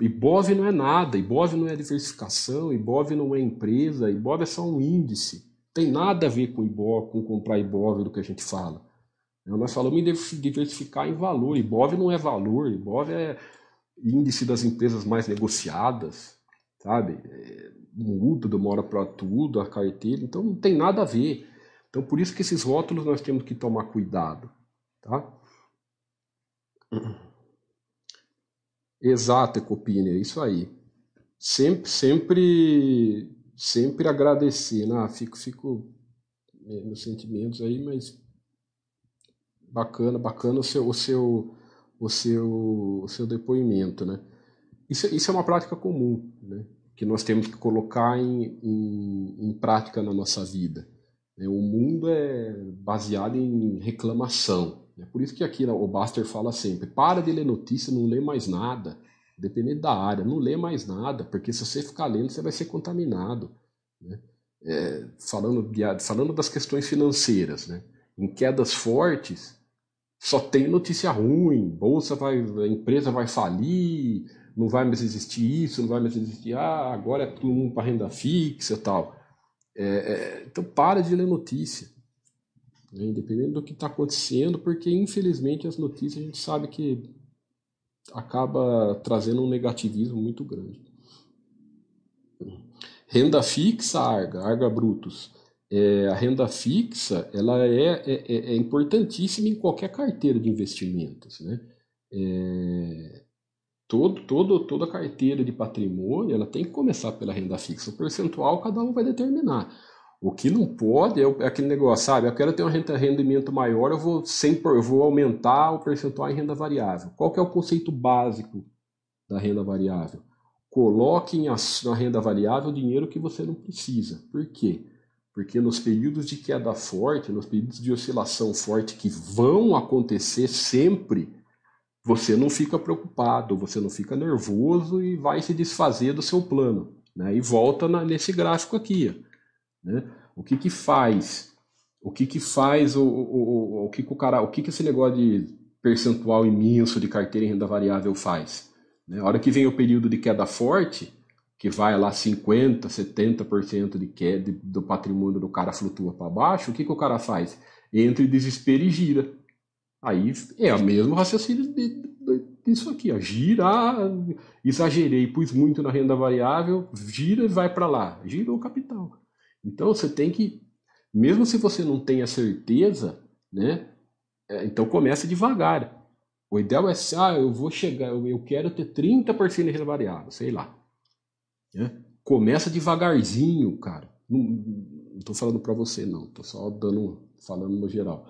IBOV não é nada, IBOV não é diversificação, IBOV não é empresa, IBOV é só um índice. Tem nada a ver com IBOV, com comprar IBOV do que a gente fala. Nós falamos em diversificar em valor. IBOV não é valor, IBOV é índice das empresas mais negociadas, sabe? É, muda de uma hora para tudo, a carteira, então não tem nada a ver. Então por isso que esses rótulos nós temos que tomar cuidado, tá? Exato, Ecopine, é isso aí. Sempre, sempre, sempre agradecer, né? Fico, fico é, meus sentimentos aí, mas bacana, bacana o seu, o seu o seu, o seu depoimento. Né? Isso, isso é uma prática comum, né? que nós temos que colocar em, em, em prática na nossa vida. Né? O mundo é baseado em reclamação. É por isso que aqui o Baster fala sempre: para de ler notícia, não lê mais nada. Dependendo da área, não lê mais nada, porque se você ficar lendo, você vai ser contaminado. Né? É, falando, de, falando das questões financeiras, né? em quedas fortes, só tem notícia ruim, bolsa vai, a empresa vai falir, não vai mais existir isso, não vai mais existir, ah, agora é todo mundo para renda fixa tal. É, é, então para de ler notícia, né, independente do que está acontecendo, porque infelizmente as notícias a gente sabe que acaba trazendo um negativismo muito grande. Renda fixa, Arga, Arga Brutus é, a renda fixa ela é, é, é, é, importantíssima em qualquer carteira de investimentos. Né? É, todo, todo, toda carteira de patrimônio ela tem que começar pela renda fixa. O percentual cada um vai determinar. O que não pode é, é aquele negócio, sabe? Eu quero ter um rendimento maior, eu vou, sempre, eu vou aumentar o percentual em renda variável. Qual que é o conceito básico da renda variável? Coloque na renda variável o dinheiro que você não precisa. Por quê? Porque nos períodos de queda forte, nos períodos de oscilação forte que vão acontecer sempre, você não fica preocupado, você não fica nervoso e vai se desfazer do seu plano. Né? E volta na, nesse gráfico aqui. Né? O que que faz? O que que faz o, o, o, o que que o cara, o que que esse negócio de percentual imenso de carteira em renda variável faz? Né? A hora que vem o período de queda forte, que vai lá 50%, 70% de queda do patrimônio do cara flutua para baixo, o que, que o cara faz? Entra em desespero e gira. Aí é o mesmo raciocínio disso aqui, ó. gira, exagerei, pus muito na renda variável, gira e vai para lá, gira o capital. Então você tem que, mesmo se você não tem a certeza, né, é, então começa devagar. O ideal é, ah, eu vou chegar, eu quero ter 30% de renda variável, sei lá. Né? Começa devagarzinho, cara. Não estou falando para você, não. Estou só dando, falando no geral.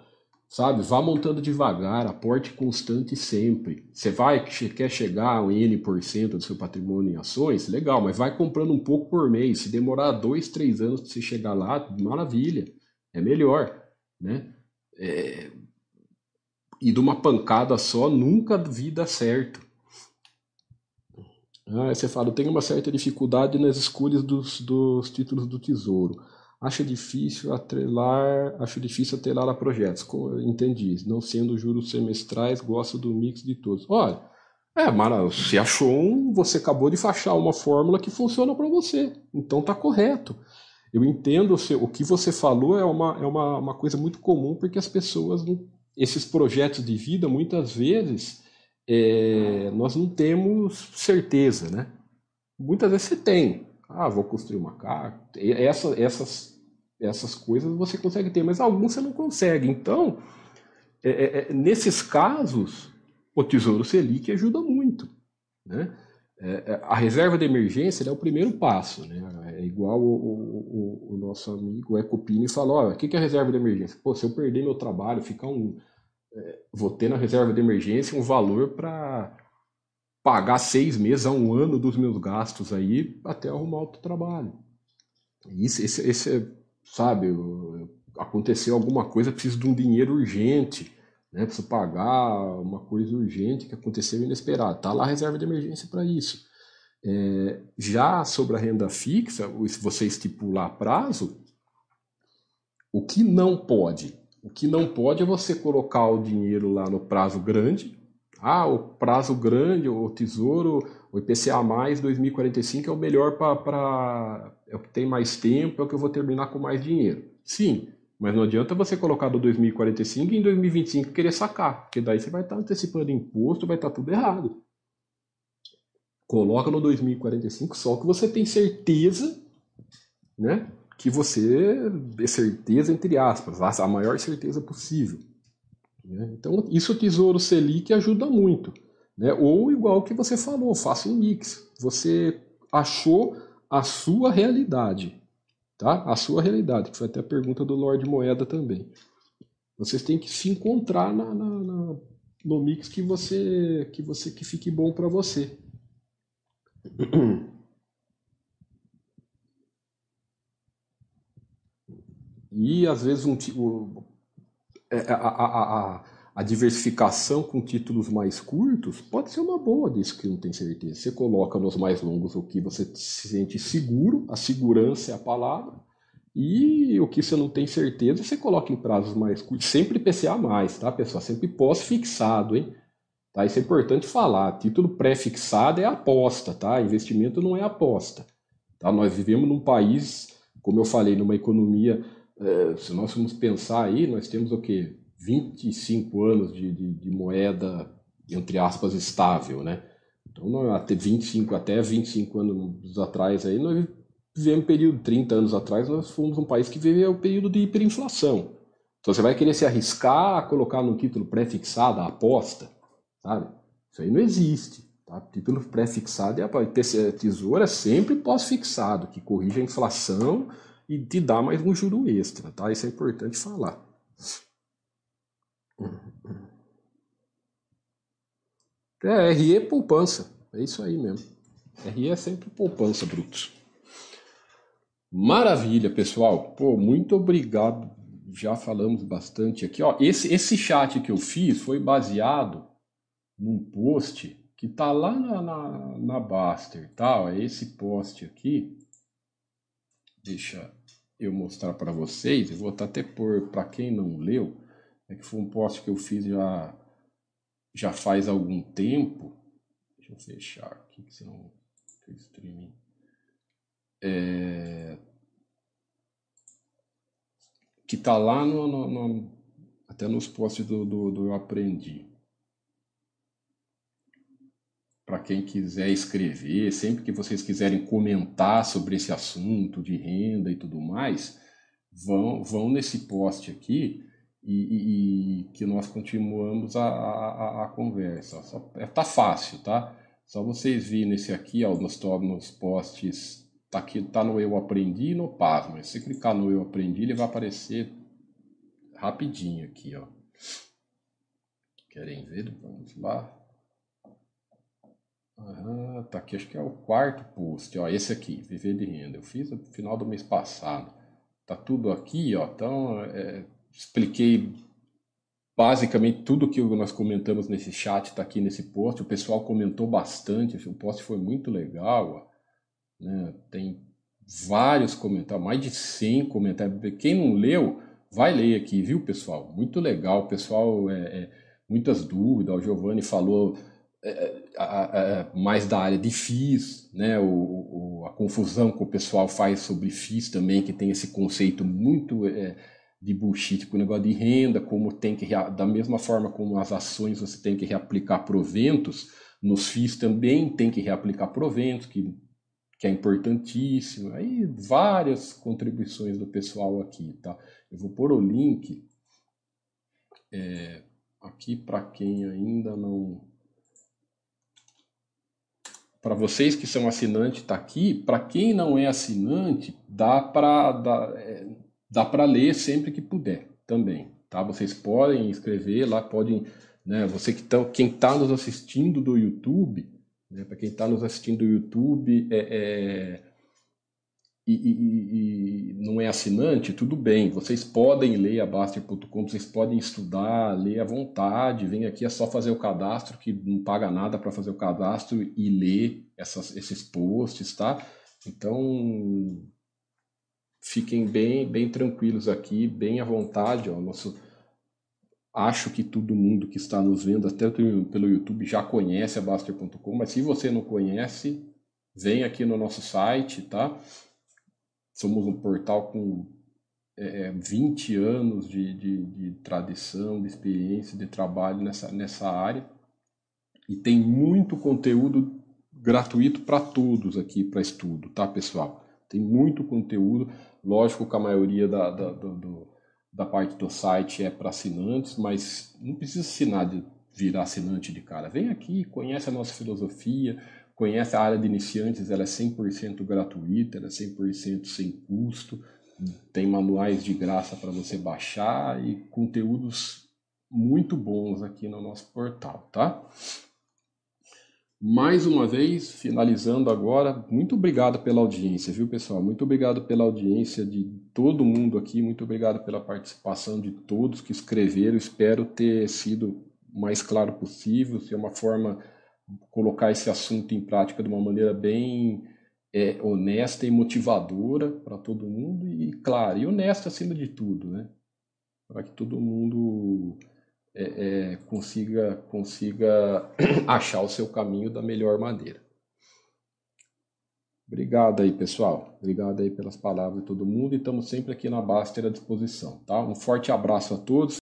Sabe? Vá montando devagar, aporte constante sempre. Você vai, quer chegar a N% do seu patrimônio em ações? Legal, mas vai comprando um pouco por mês. Se demorar dois, três anos para você chegar lá, maravilha. É melhor, né? É... E de uma pancada só, nunca vi dar certo. Ah, você fala, tenho uma certa dificuldade nas escolhas dos, dos títulos do tesouro. Acho difícil atrelar, acho difícil atrelar a projetos. Entendi. Não sendo juros semestrais, gosto do mix de todos. Olha, é, Mara, você achou um, você acabou de fachar uma fórmula que funciona para você. Então tá correto. Eu entendo o que você falou é uma, é uma, uma coisa muito comum porque as pessoas, esses projetos de vida, muitas vezes é, nós não temos certeza, né? Muitas vezes você tem. Ah, vou construir uma casa. Essa, essas, essas coisas você consegue ter, mas alguns você não consegue. Então, é, é, é nesses casos, o Tesouro Selic ajuda muito. Né? É, é, a reserva de emergência é o primeiro passo. Né? É igual o, o, o nosso amigo Ecopini falou: o que é a reserva de emergência? Pô, se eu perder meu trabalho, ficar um. É, vou ter na reserva de emergência um valor para pagar seis meses a um ano dos meus gastos aí até arrumar outro trabalho. Isso, esse, esse sabe, aconteceu alguma coisa, preciso de um dinheiro urgente né? Preciso pagar uma coisa urgente que aconteceu inesperado. Está lá a reserva de emergência para isso. É, já sobre a renda fixa, se você estipular prazo, o que não pode? O que não pode é você colocar o dinheiro lá no prazo grande. Ah, o prazo grande, o tesouro, o IPCA mais 2045 é o melhor para. É o que tem mais tempo, é o que eu vou terminar com mais dinheiro. Sim, mas não adianta você colocar do 2045 e em 2025 querer sacar, porque daí você vai estar antecipando imposto, vai estar tudo errado. Coloca no 2045 só que você tem certeza, né? Que você é certeza entre aspas, a maior certeza possível. Né? Então isso o Tesouro Selic ajuda muito. Né? Ou igual que você falou, faça um mix. Você achou a sua realidade tá? A sua realidade, que foi até a pergunta do Lord Moeda também. Vocês têm que se encontrar na, na, na no mix que você que você que fique bom para você. E às vezes um, a, a, a, a diversificação com títulos mais curtos pode ser uma boa disso que não tem certeza. Você coloca nos mais longos o que você se sente seguro, a segurança é a palavra, e o que você não tem certeza você coloca em prazos mais curtos, sempre PCA mais, tá, pessoal? Sempre pós-fixado, hein? Tá? Isso é importante falar. Título pré-fixado é aposta, tá? Investimento não é aposta. Tá? Nós vivemos num país, como eu falei, numa economia. É, se nós formos pensar aí, nós temos o quê? 25 anos de, de, de moeda, entre aspas, estável, né? Então, até 25, até 25 anos atrás aí, nós vivemos um período, 30 anos atrás, nós fomos um país que viveu o período de hiperinflação. Então você vai querer se arriscar a colocar no título pré-fixado a aposta, sabe? Isso aí não existe. Tá? Título pré-fixado é a tesoura é sempre pós-fixado, que corrige a inflação e te dá mais um juro extra, tá? Isso é importante falar. É, RE é poupança. É isso aí mesmo. RE é sempre poupança, Brutos. Maravilha, pessoal. Pô, muito obrigado. Já falamos bastante aqui. Ó, esse, esse chat que eu fiz foi baseado num post que tá lá na, na, na Baster, tá? É esse post aqui. Deixa eu mostrar para vocês. Eu vou até pôr para quem não leu. É que foi um post que eu fiz já, já faz algum tempo. Deixa eu fechar aqui, que senão o streaming. É, que está lá no, no, no, até nos posts do, do, do Eu Aprendi. Para quem quiser escrever, sempre que vocês quiserem comentar sobre esse assunto de renda e tudo mais, vão, vão nesse post aqui e, e, e que nós continuamos a, a, a conversa. Só, é, tá fácil, tá? Só vocês virem nesse aqui, ó, nos, nos posts, tá aqui, tá no Eu Aprendi e no Pasma. Se você clicar no Eu Aprendi, ele vai aparecer rapidinho aqui, ó. Querem ver? Vamos lá. Aham, tá aqui, acho que é o quarto post, ó, esse aqui, Viver de Renda. Eu fiz no final do mês passado. Tá tudo aqui, ó, então é, expliquei basicamente tudo que nós comentamos nesse chat está aqui nesse post. O pessoal comentou bastante, o post foi muito legal. Né? Tem vários comentários, mais de 100 comentários. Quem não leu, vai ler aqui, viu, pessoal? Muito legal, pessoal, é, é, muitas dúvidas. O Giovanni falou mais da área de FIIs, né? O, o, a confusão que o pessoal faz sobre FIIs também, que tem esse conceito muito é, de bullshit com o negócio de renda, como tem que, da mesma forma como as ações você tem que reaplicar proventos, nos FIIs também tem que reaplicar proventos, que que é importantíssimo. Aí várias contribuições do pessoal aqui, tá? Eu vou pôr o link é, aqui para quem ainda não para vocês que são assinantes está aqui. Para quem não é assinante, dá para dá, é, dá para ler sempre que puder também, tá? Vocês podem escrever lá, podem, né? Você que tá, quem está nos assistindo do YouTube, né? Para quem está nos assistindo do YouTube, é, é e, e, e, não é assinante, tudo bem. Vocês podem ler a Baster.com, vocês podem estudar, ler à vontade. Vem aqui, é só fazer o cadastro, que não paga nada para fazer o cadastro e ler essas, esses posts, tá? Então, fiquem bem, bem tranquilos aqui, bem à vontade. Ó, nosso, acho que todo mundo que está nos vendo, até pelo YouTube, já conhece a Baster.com, mas se você não conhece, vem aqui no nosso site, tá? Somos um portal com é, 20 é, anos de, de, de, tradição, de experiência, de trabalho nessa, nessa área. E tem muito conteúdo gratuito para todos aqui para estudo, tá, pessoal? Tem muito conteúdo. Lógico que a maioria da, da, do, da parte do site é para assinantes, mas não precisa assinar de virar assinante de cara. Vem aqui, conhece a nossa filosofia, Conhece a área de iniciantes, ela é 100% gratuita, ela é 100% sem custo. Tem manuais de graça para você baixar e conteúdos muito bons aqui no nosso portal, tá? Mais uma vez, finalizando agora, muito obrigado pela audiência, viu pessoal? Muito obrigado pela audiência de todo mundo aqui, muito obrigado pela participação de todos que escreveram. Espero ter sido o mais claro possível, ser uma forma colocar esse assunto em prática de uma maneira bem é, honesta e motivadora para todo mundo e, claro, e honesta acima de tudo, né? Para que todo mundo é, é, consiga, consiga achar o seu caminho da melhor maneira. Obrigado aí, pessoal. Obrigado aí pelas palavras de todo mundo e estamos sempre aqui na Baster à disposição, tá? Um forte abraço a todos.